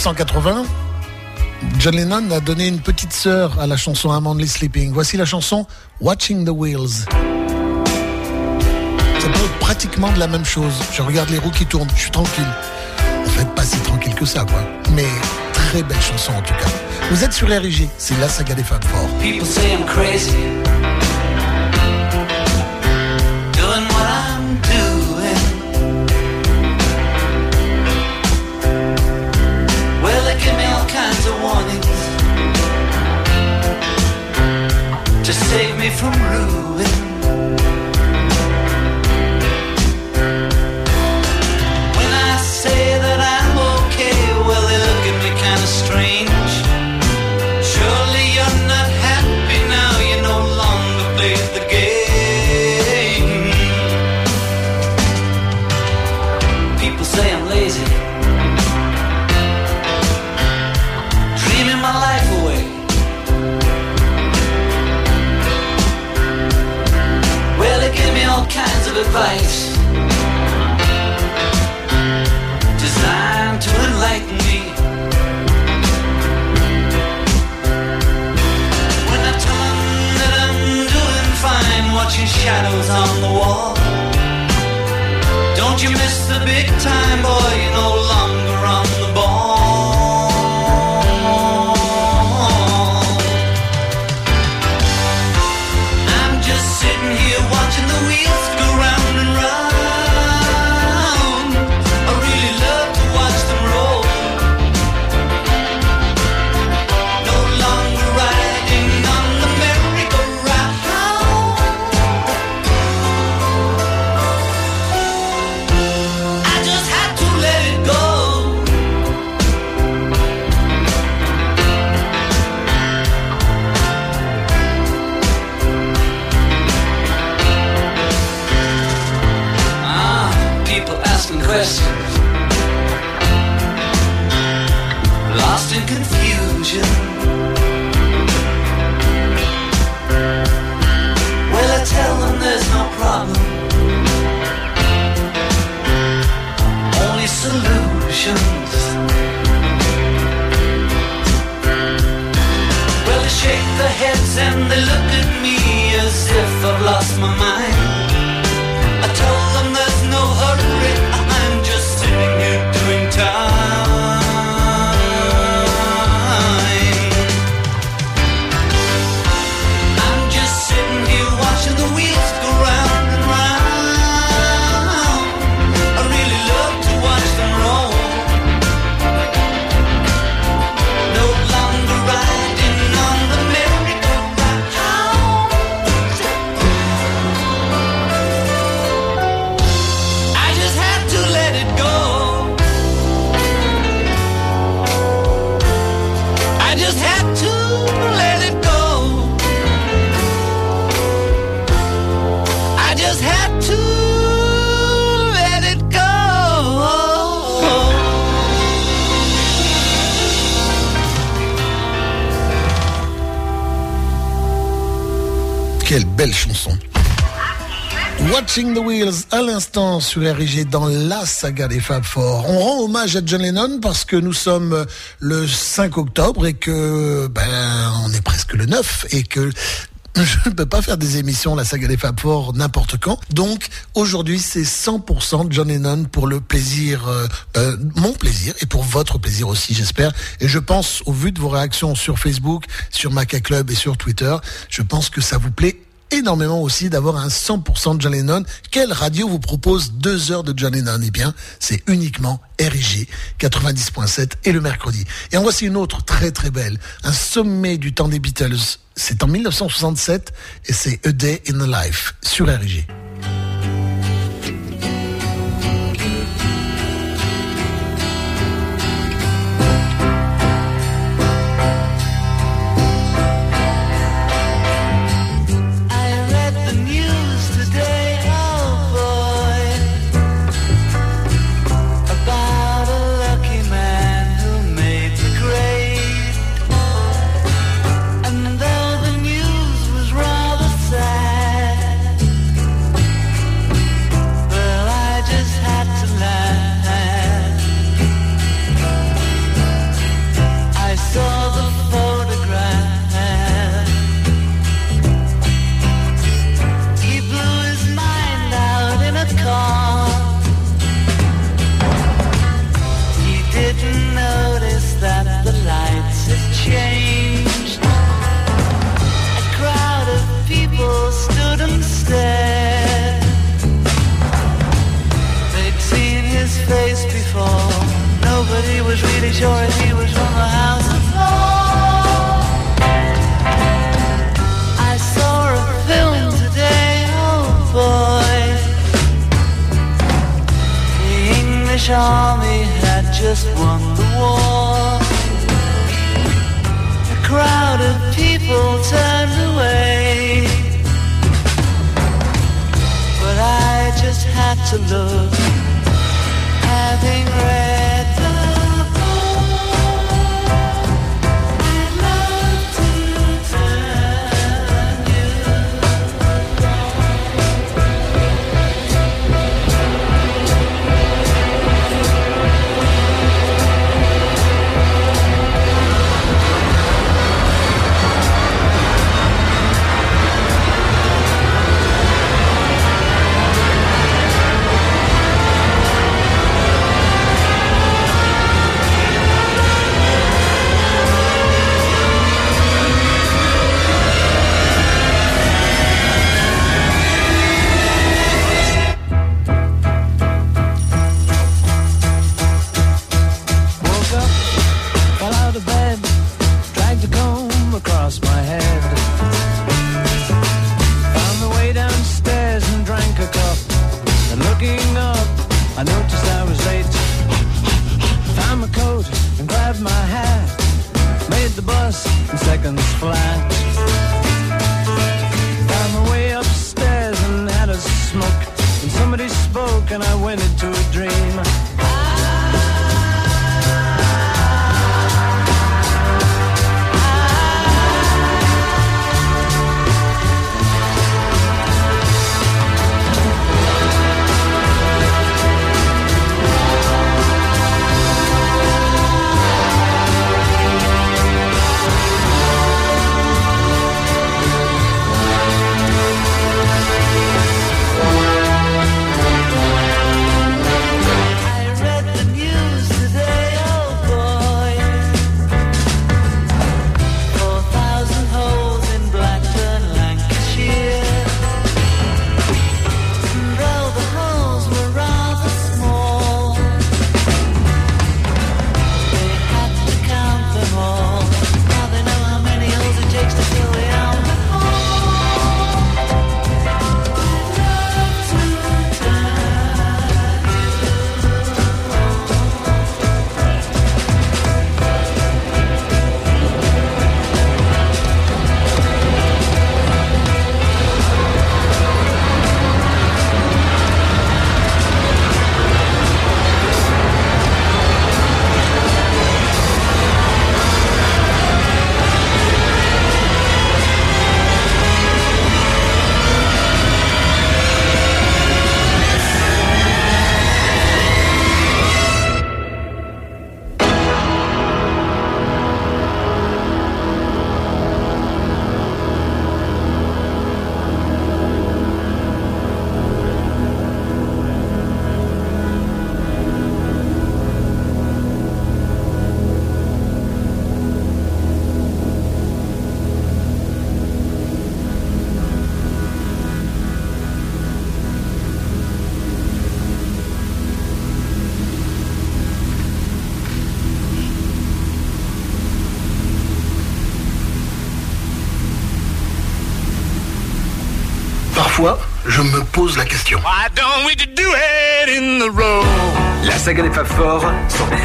1980, John Lennon a donné une petite sœur à la chanson I'm Only Sleeping. Voici la chanson Watching the Wheels. Ça être pratiquement de la même chose. Je regarde les roues qui tournent, je suis tranquille. En fait, pas si tranquille que ça, quoi. Mais très belle chanson en tout cas. Vous êtes sur RIG, c'est la saga des Fab Four. People say I'm crazy. To save me from ruin. The Wheels à l'instant sur RIG dans la saga des Fab Four. On rend hommage à John Lennon parce que nous sommes le 5 octobre et que ben on est presque le 9 et que je ne peux pas faire des émissions la saga des Fab Four n'importe quand. Donc aujourd'hui c'est 100% John Lennon pour le plaisir, euh, euh, mon plaisir et pour votre plaisir aussi j'espère. Et je pense au vu de vos réactions sur Facebook, sur Maca Club et sur Twitter, je pense que ça vous plaît énormément aussi d'avoir un 100% de John Lennon. Quelle radio vous propose deux heures de John Lennon? Eh bien, c'est uniquement RIG 90.7 et le mercredi. Et en voici une autre très très belle. Un sommet du temps des Beatles. C'est en 1967 et c'est A Day in the Life sur RIG. Saga des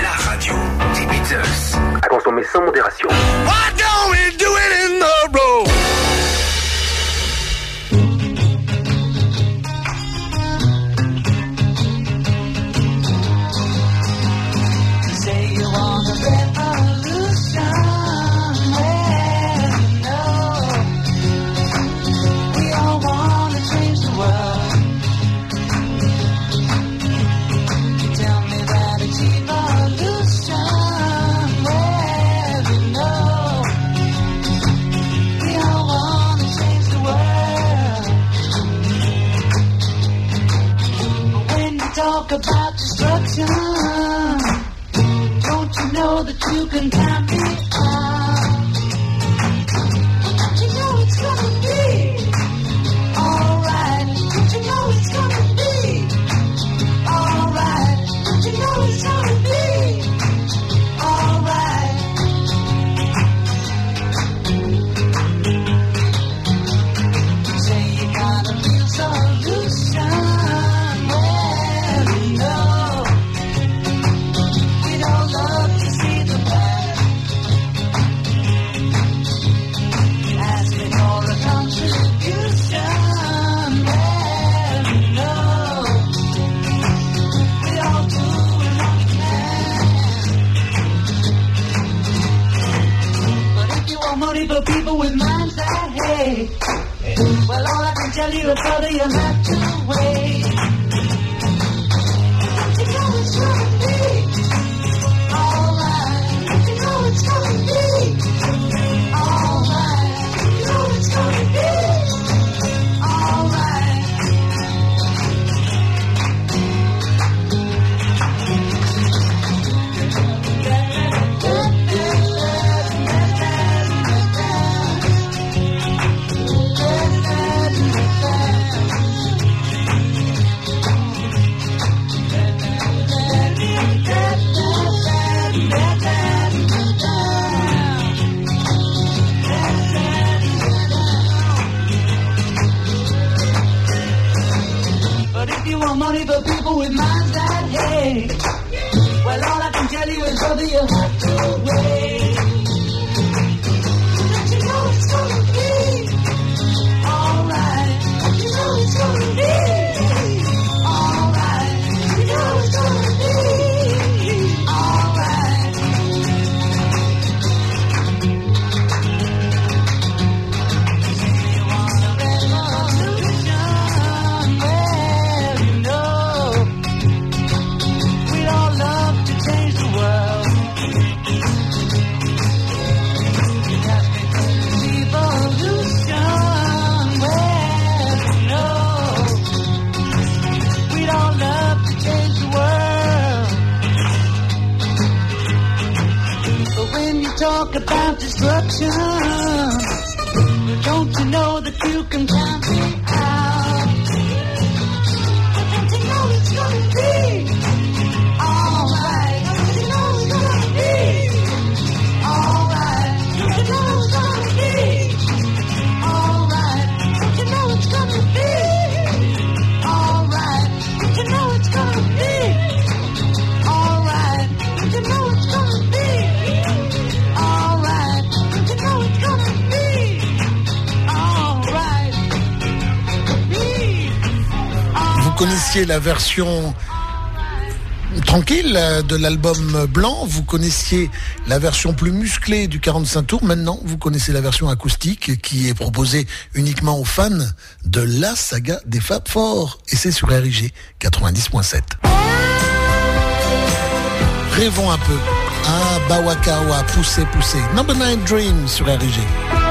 la version tranquille de l'album blanc. Vous connaissiez la version plus musclée du 45 tours. Maintenant, vous connaissez la version acoustique qui est proposée uniquement aux fans de la saga des Fab Four. Et c'est sur RIG 90.7. Rêvons un peu. Ah, Bawakawa, poussez, poussez. Number 9 Dream sur RIG.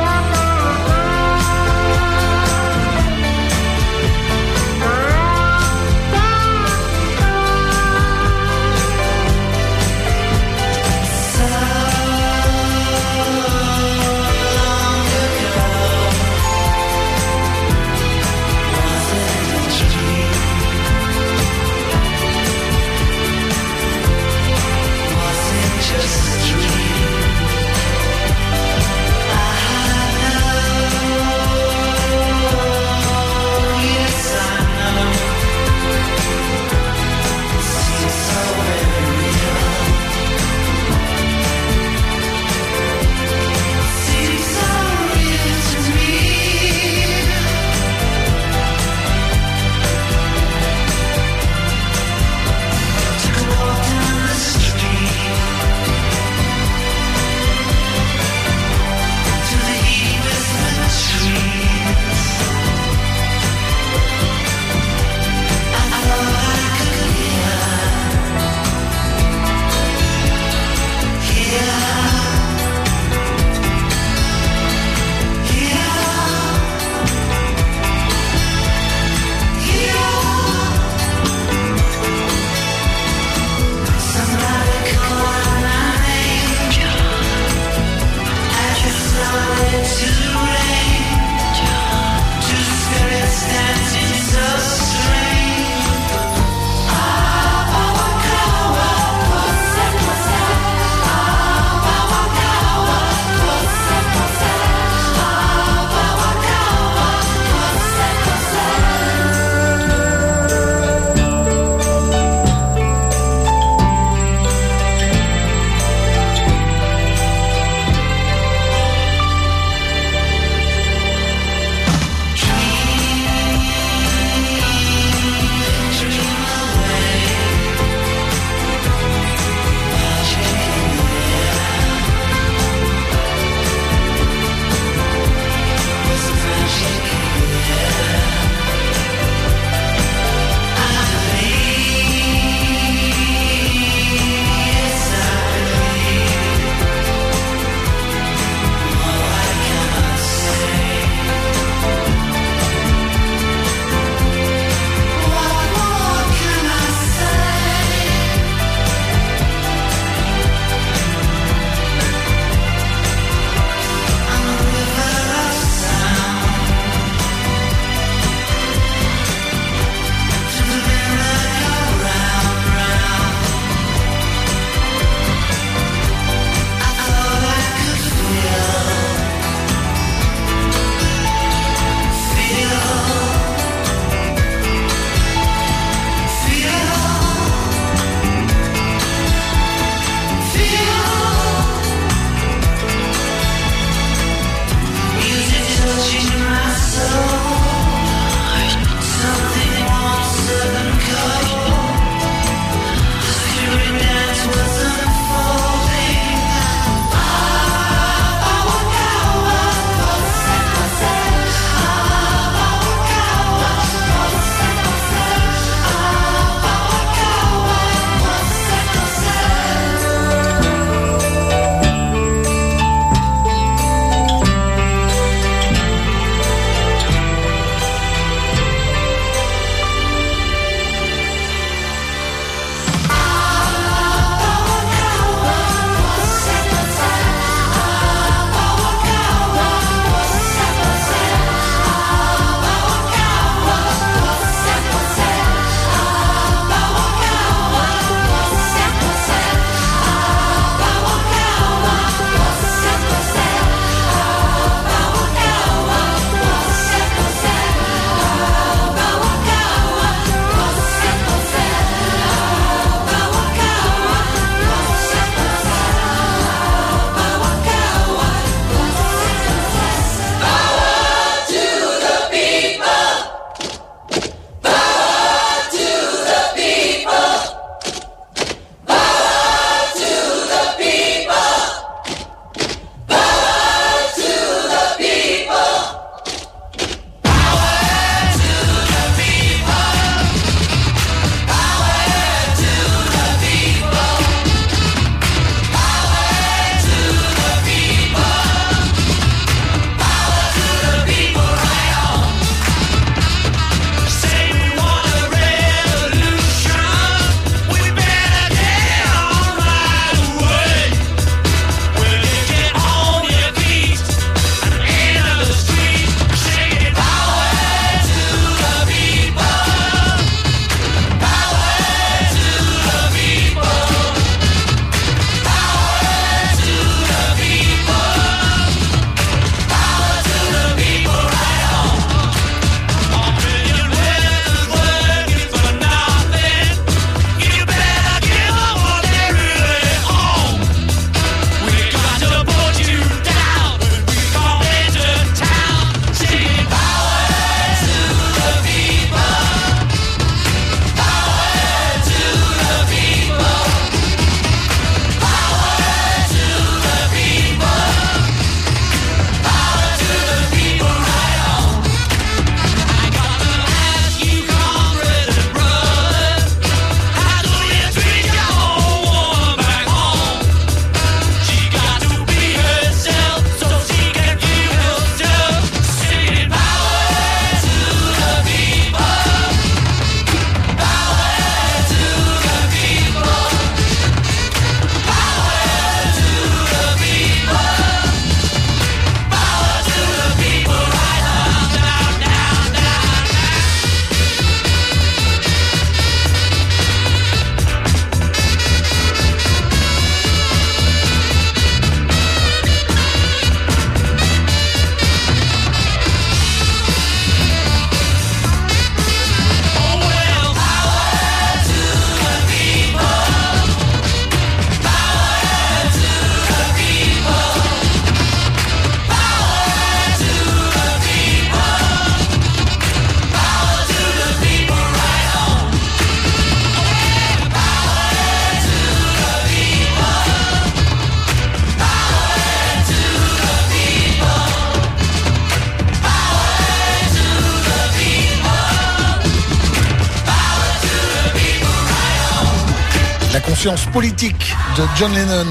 Politique de John Lennon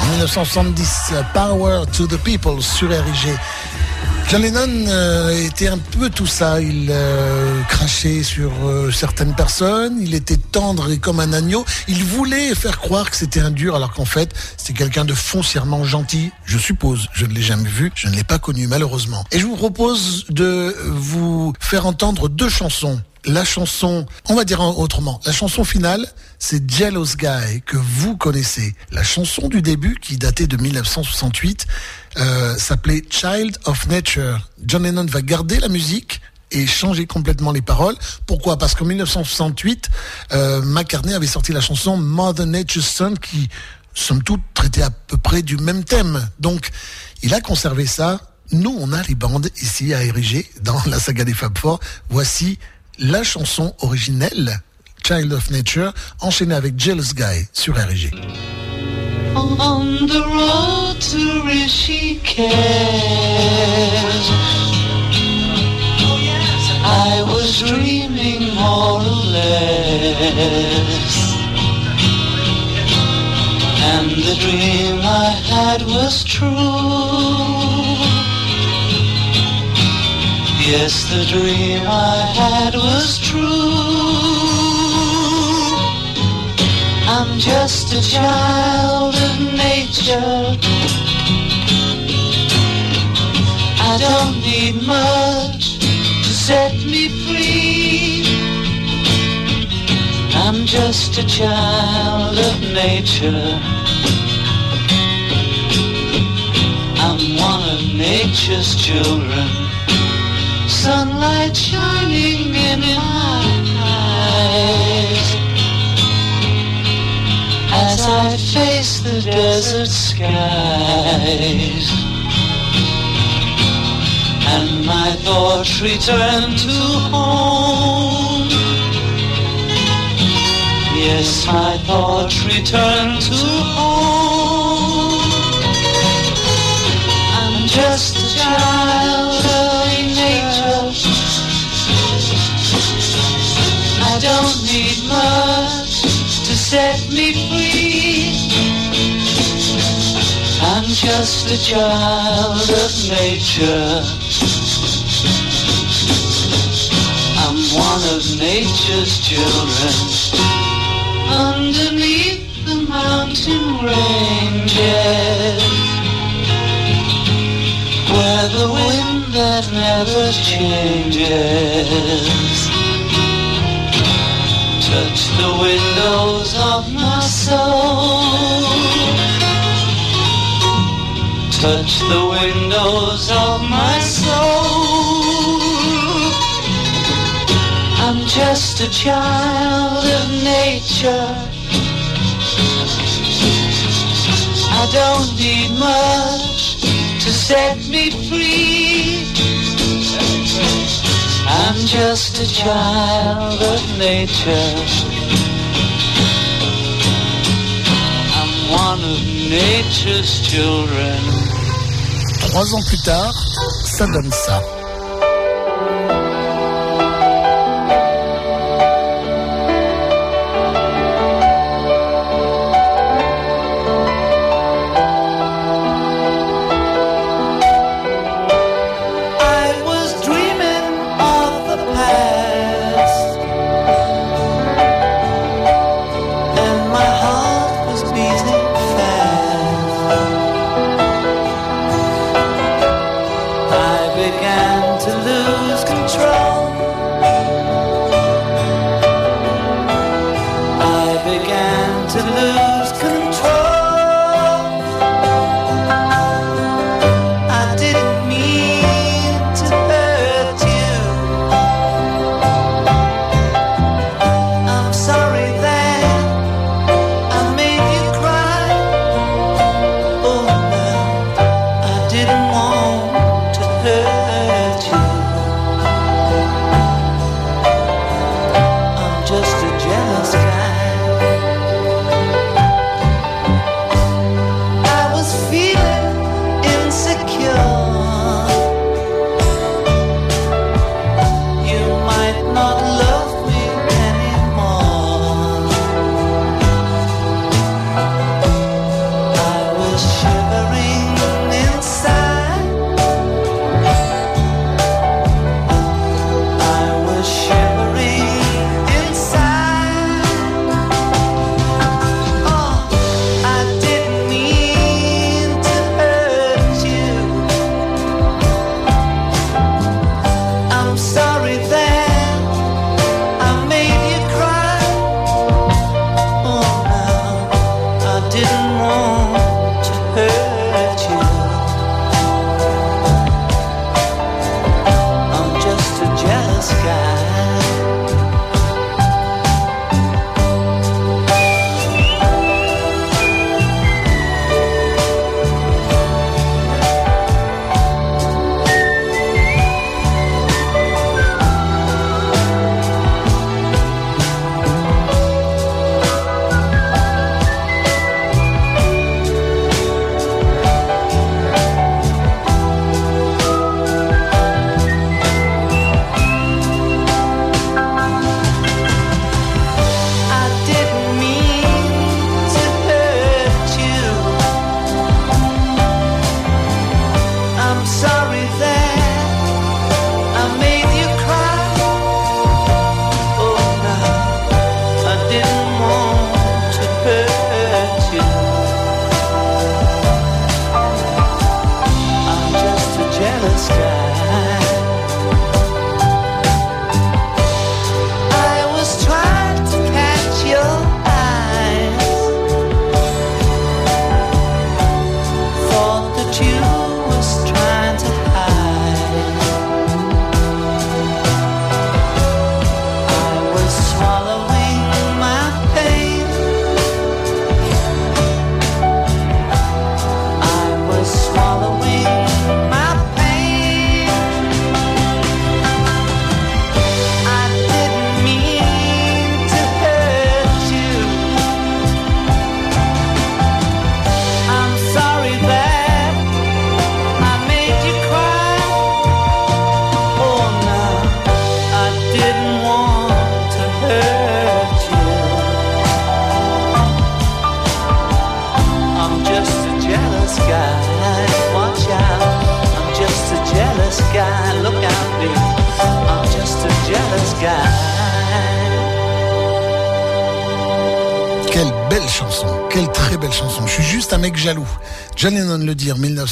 en 1970, Power to the People sur RIG. John Lennon euh, était un peu tout ça. Il euh, crachait sur euh, certaines personnes. Il était tendre et comme un agneau. Il voulait faire croire que c'était un dur, alors qu'en fait, c'était quelqu'un de foncièrement gentil. Je suppose. Je ne l'ai jamais vu. Je ne l'ai pas connu, malheureusement. Et je vous propose de vous faire entendre deux chansons. La chanson, on va dire autrement, la chanson finale, c'est Jealous Guy que vous connaissez. La chanson du début qui datait de 1968 euh, s'appelait Child of Nature. John Lennon va garder la musique et changer complètement les paroles. Pourquoi? Parce qu'en 1968, euh, McCartney avait sorti la chanson Mother Nature's Son qui, somme toute, traitait à peu près du même thème. Donc, il a conservé ça. Nous, on a les bandes ici à ériger dans la saga des Fab Four. Voici la chanson originelle, Child of Nature, enchaînée avec Jealous Guy sur RG. On the road to Rishikesh, I was dreaming more or less. And the dream I had was true. Yes, the dream I had was true. I'm just a child of nature. I don't need much to set me free. I'm just a child of nature. I'm one of nature's children. Sunlight shining in my eyes as I face the desert skies. And my thoughts return to home. Yes, my thoughts return to home. I'm just a child much to set me free. I'm just a child of nature. I'm one of nature's children. Underneath the mountain ranges, where the wind that never changes touch the windows of my soul. Touch the windows of my soul. I'm just a child of nature. I don't need much to set me free. I'm just a child of nature. I'm one of nature's children. Trois ans plus tard, ça donne ça.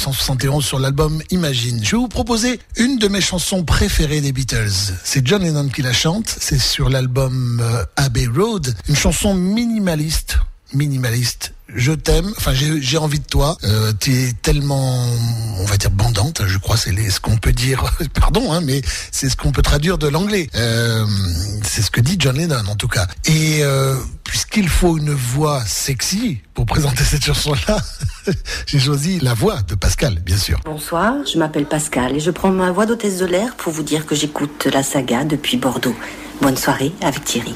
1971 sur l'album Imagine. Je vais vous proposer une de mes chansons préférées des Beatles. C'est John Lennon qui la chante. C'est sur l'album euh, Abbey Road. Une chanson minimaliste, minimaliste. Je t'aime, enfin j'ai envie de toi. Euh, tu es tellement, on va dire bandante, je crois, c'est ce qu'on peut dire. Pardon, hein, mais c'est ce qu'on peut traduire de l'anglais. Euh, c'est ce que dit John Lennon en tout cas. Et euh, puisqu'il faut une voix sexy pour présenter cette chanson-là, j'ai choisi la voix de Pascal, bien sûr. Bonsoir, je m'appelle Pascal et je prends ma voix d'hôtesse de l'air pour vous dire que j'écoute la saga depuis Bordeaux. Bonne soirée avec Thierry.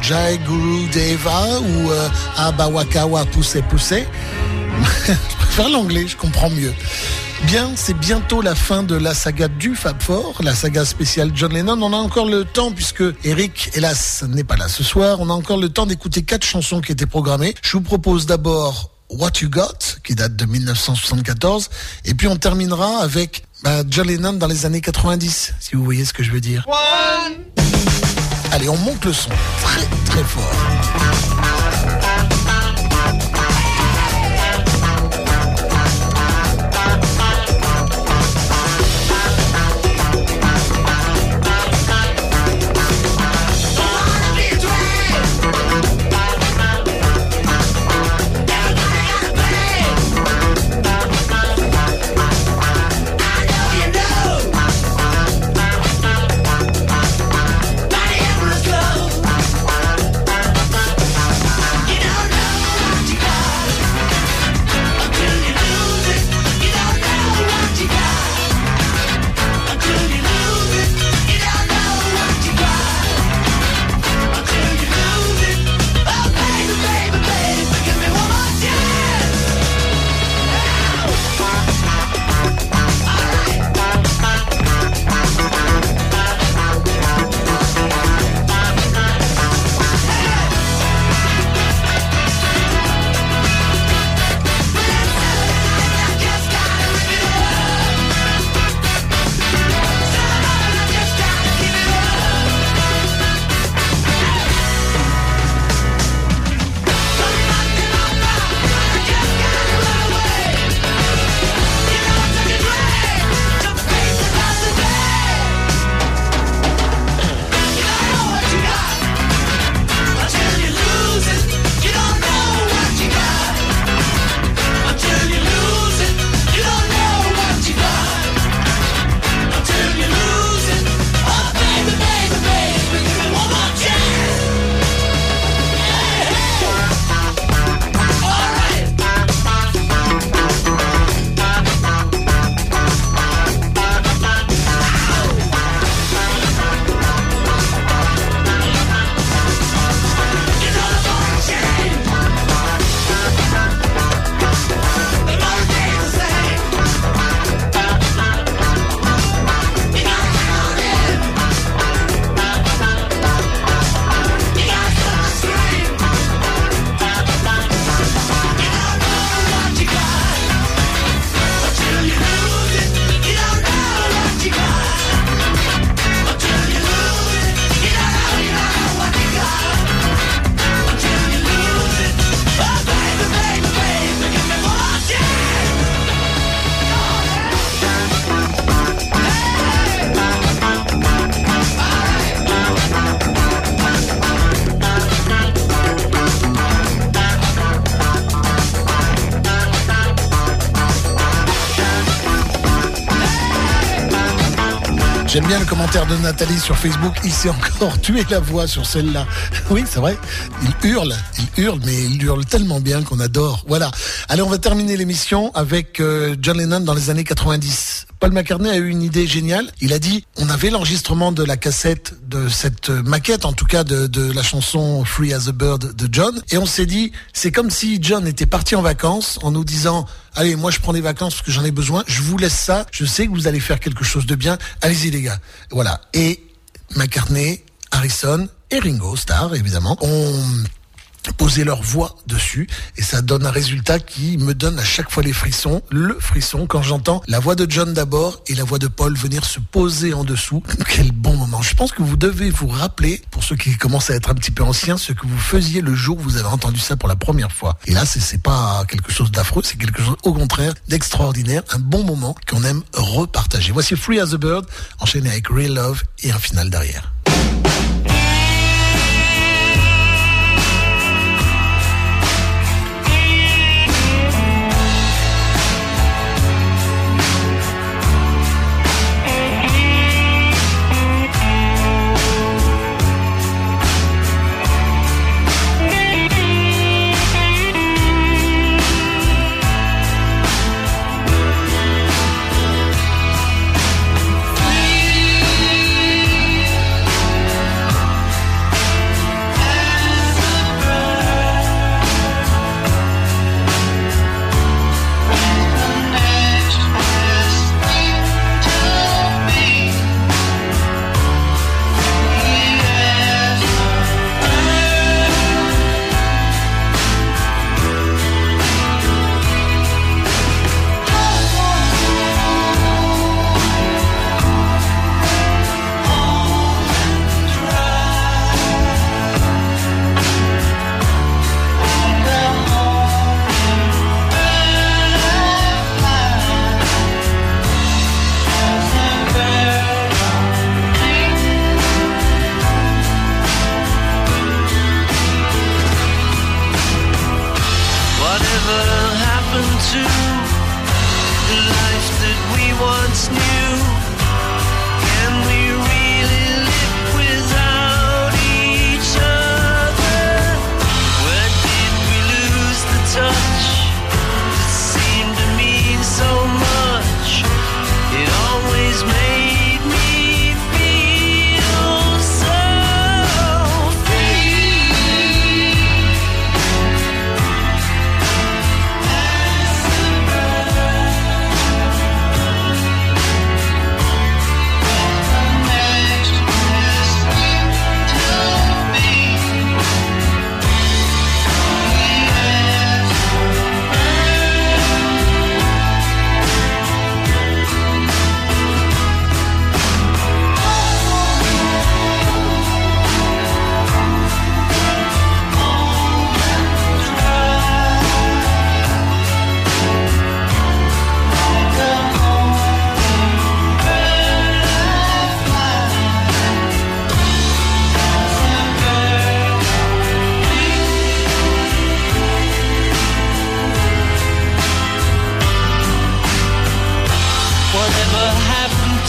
Jai Guru Deva ou euh, Abawakawa Poussé Poussé. je préfère l'anglais, je comprends mieux. Bien, c'est bientôt la fin de la saga du Fab Four, la saga spéciale John Lennon. On a encore le temps, puisque Eric, hélas, n'est pas là ce soir, on a encore le temps d'écouter quatre chansons qui étaient programmées. Je vous propose d'abord What You Got, qui date de 1974, et puis on terminera avec bah, John Lennon dans les années 90, si vous voyez ce que je veux dire. Allez, on monte le son très très fort. J'aime bien le commentaire de Nathalie sur Facebook. Il s'est encore tué la voix sur celle-là. Oui, c'est vrai. Il hurle, il hurle, mais il hurle tellement bien qu'on adore. Voilà. Allez, on va terminer l'émission avec euh, John Lennon dans les années 90. Paul McCartney a eu une idée géniale. Il a dit, on avait l'enregistrement de la cassette de cette maquette, en tout cas de, de la chanson Free as a Bird de John, et on s'est dit, c'est comme si John était parti en vacances en nous disant, allez, moi je prends des vacances parce que j'en ai besoin, je vous laisse ça, je sais que vous allez faire quelque chose de bien, allez-y les gars. Voilà. Et McCartney, Harrison et Ringo Starr, évidemment, ont poser leur voix dessus et ça donne un résultat qui me donne à chaque fois les frissons, le frisson quand j'entends la voix de John d'abord et la voix de Paul venir se poser en dessous. Quel bon moment. Je pense que vous devez vous rappeler, pour ceux qui commencent à être un petit peu anciens, ce que vous faisiez le jour où vous avez entendu ça pour la première fois. Et là, c'est pas quelque chose d'affreux, c'est quelque chose au contraire d'extraordinaire, un bon moment qu'on aime repartager. Voici Free as a Bird, enchaîné avec Real Love et un final derrière.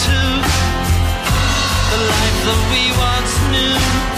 to the life that we once knew.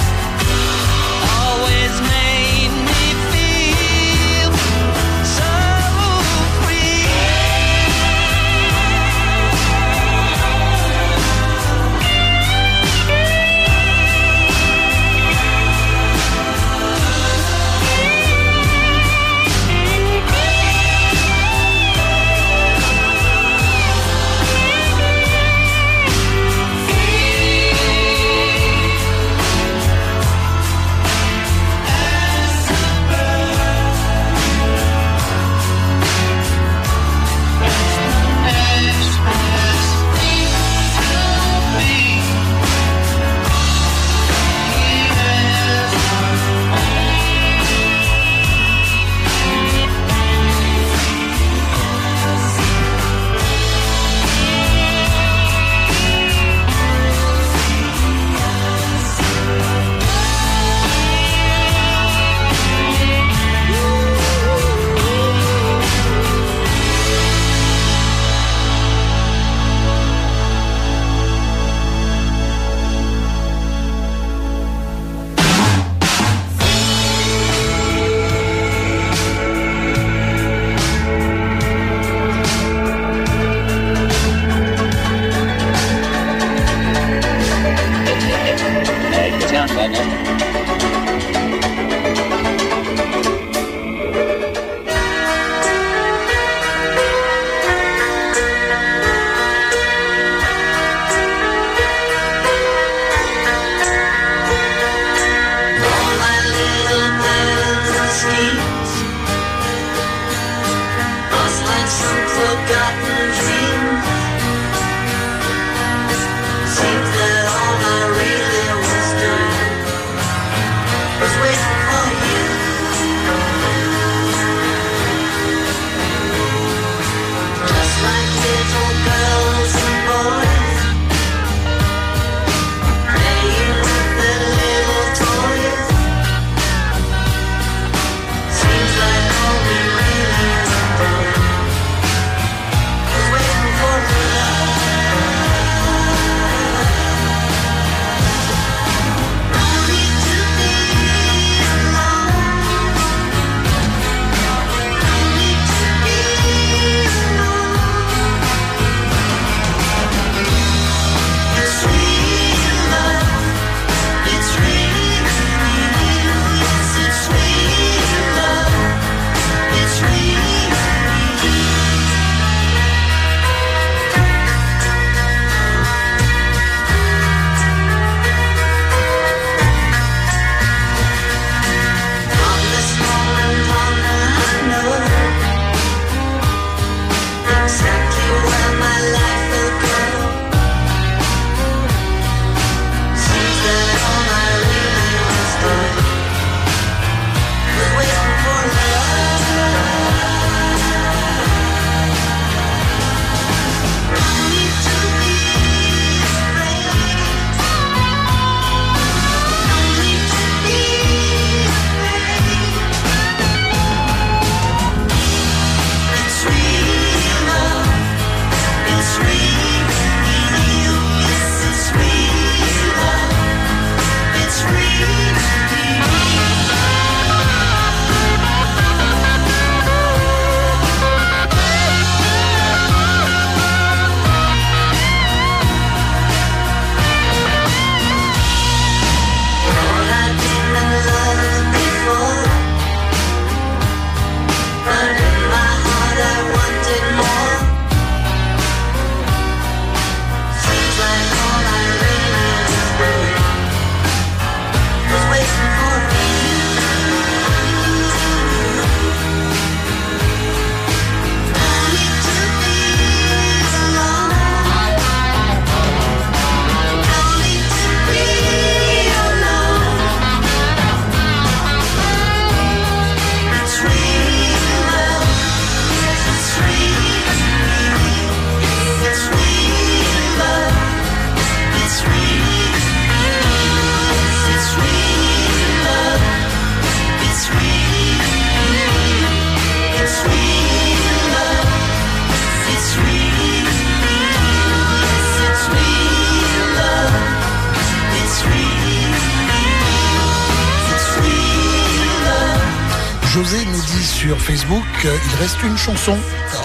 reste une chanson,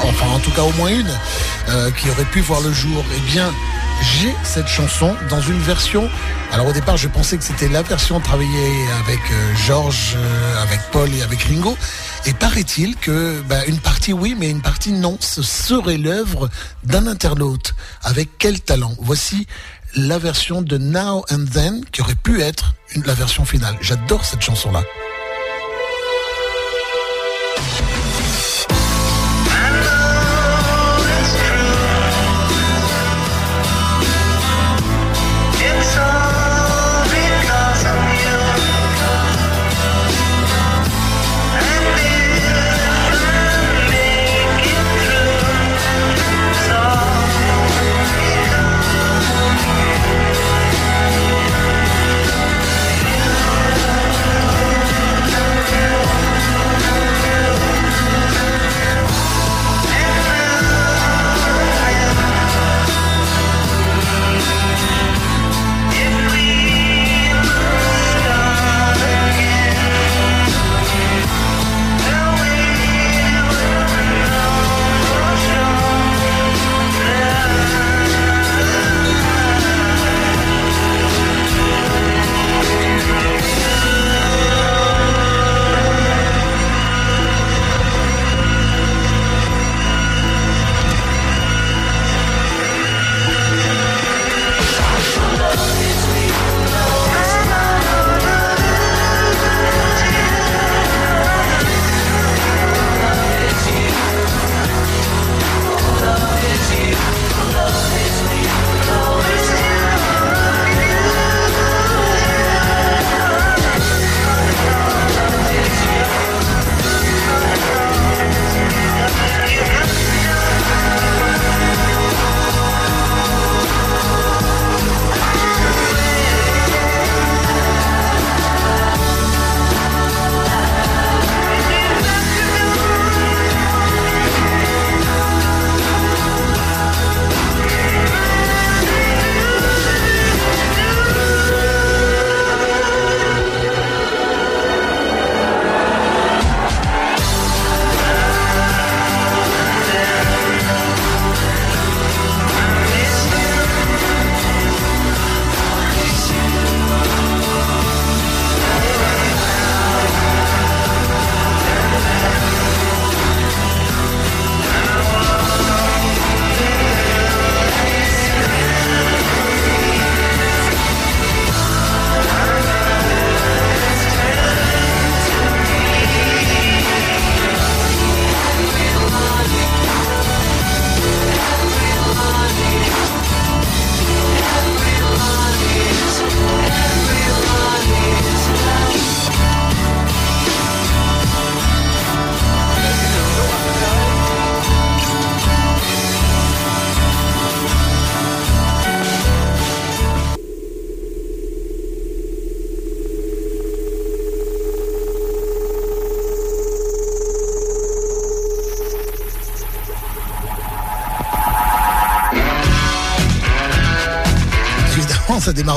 enfin en tout cas au moins une, euh, qui aurait pu voir le jour. Eh bien, j'ai cette chanson dans une version. Alors au départ, je pensais que c'était la version travaillée avec euh, Georges, euh, avec Paul et avec Ringo. Et paraît-il que bah, une partie oui, mais une partie non, ce serait l'œuvre d'un internaute. Avec quel talent Voici la version de Now and Then qui aurait pu être la version finale. J'adore cette chanson-là.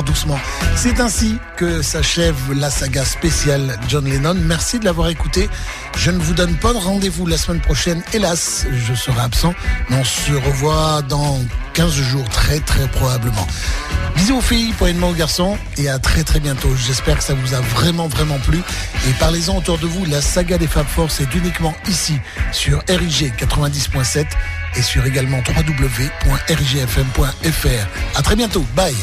Doucement. C'est ainsi que s'achève la saga spéciale John Lennon. Merci de l'avoir écouté. Je ne vous donne pas de rendez-vous la semaine prochaine. Hélas, je serai absent. Mais on se revoit dans 15 jours, très très probablement. Bisous aux filles, poignement aux garçons. Et à très très bientôt. J'espère que ça vous a vraiment vraiment plu. Et parlez-en autour de vous. La saga des Fab Four, est uniquement ici, sur RIG 90.7 et sur également www.rigfm.fr. À très bientôt. Bye.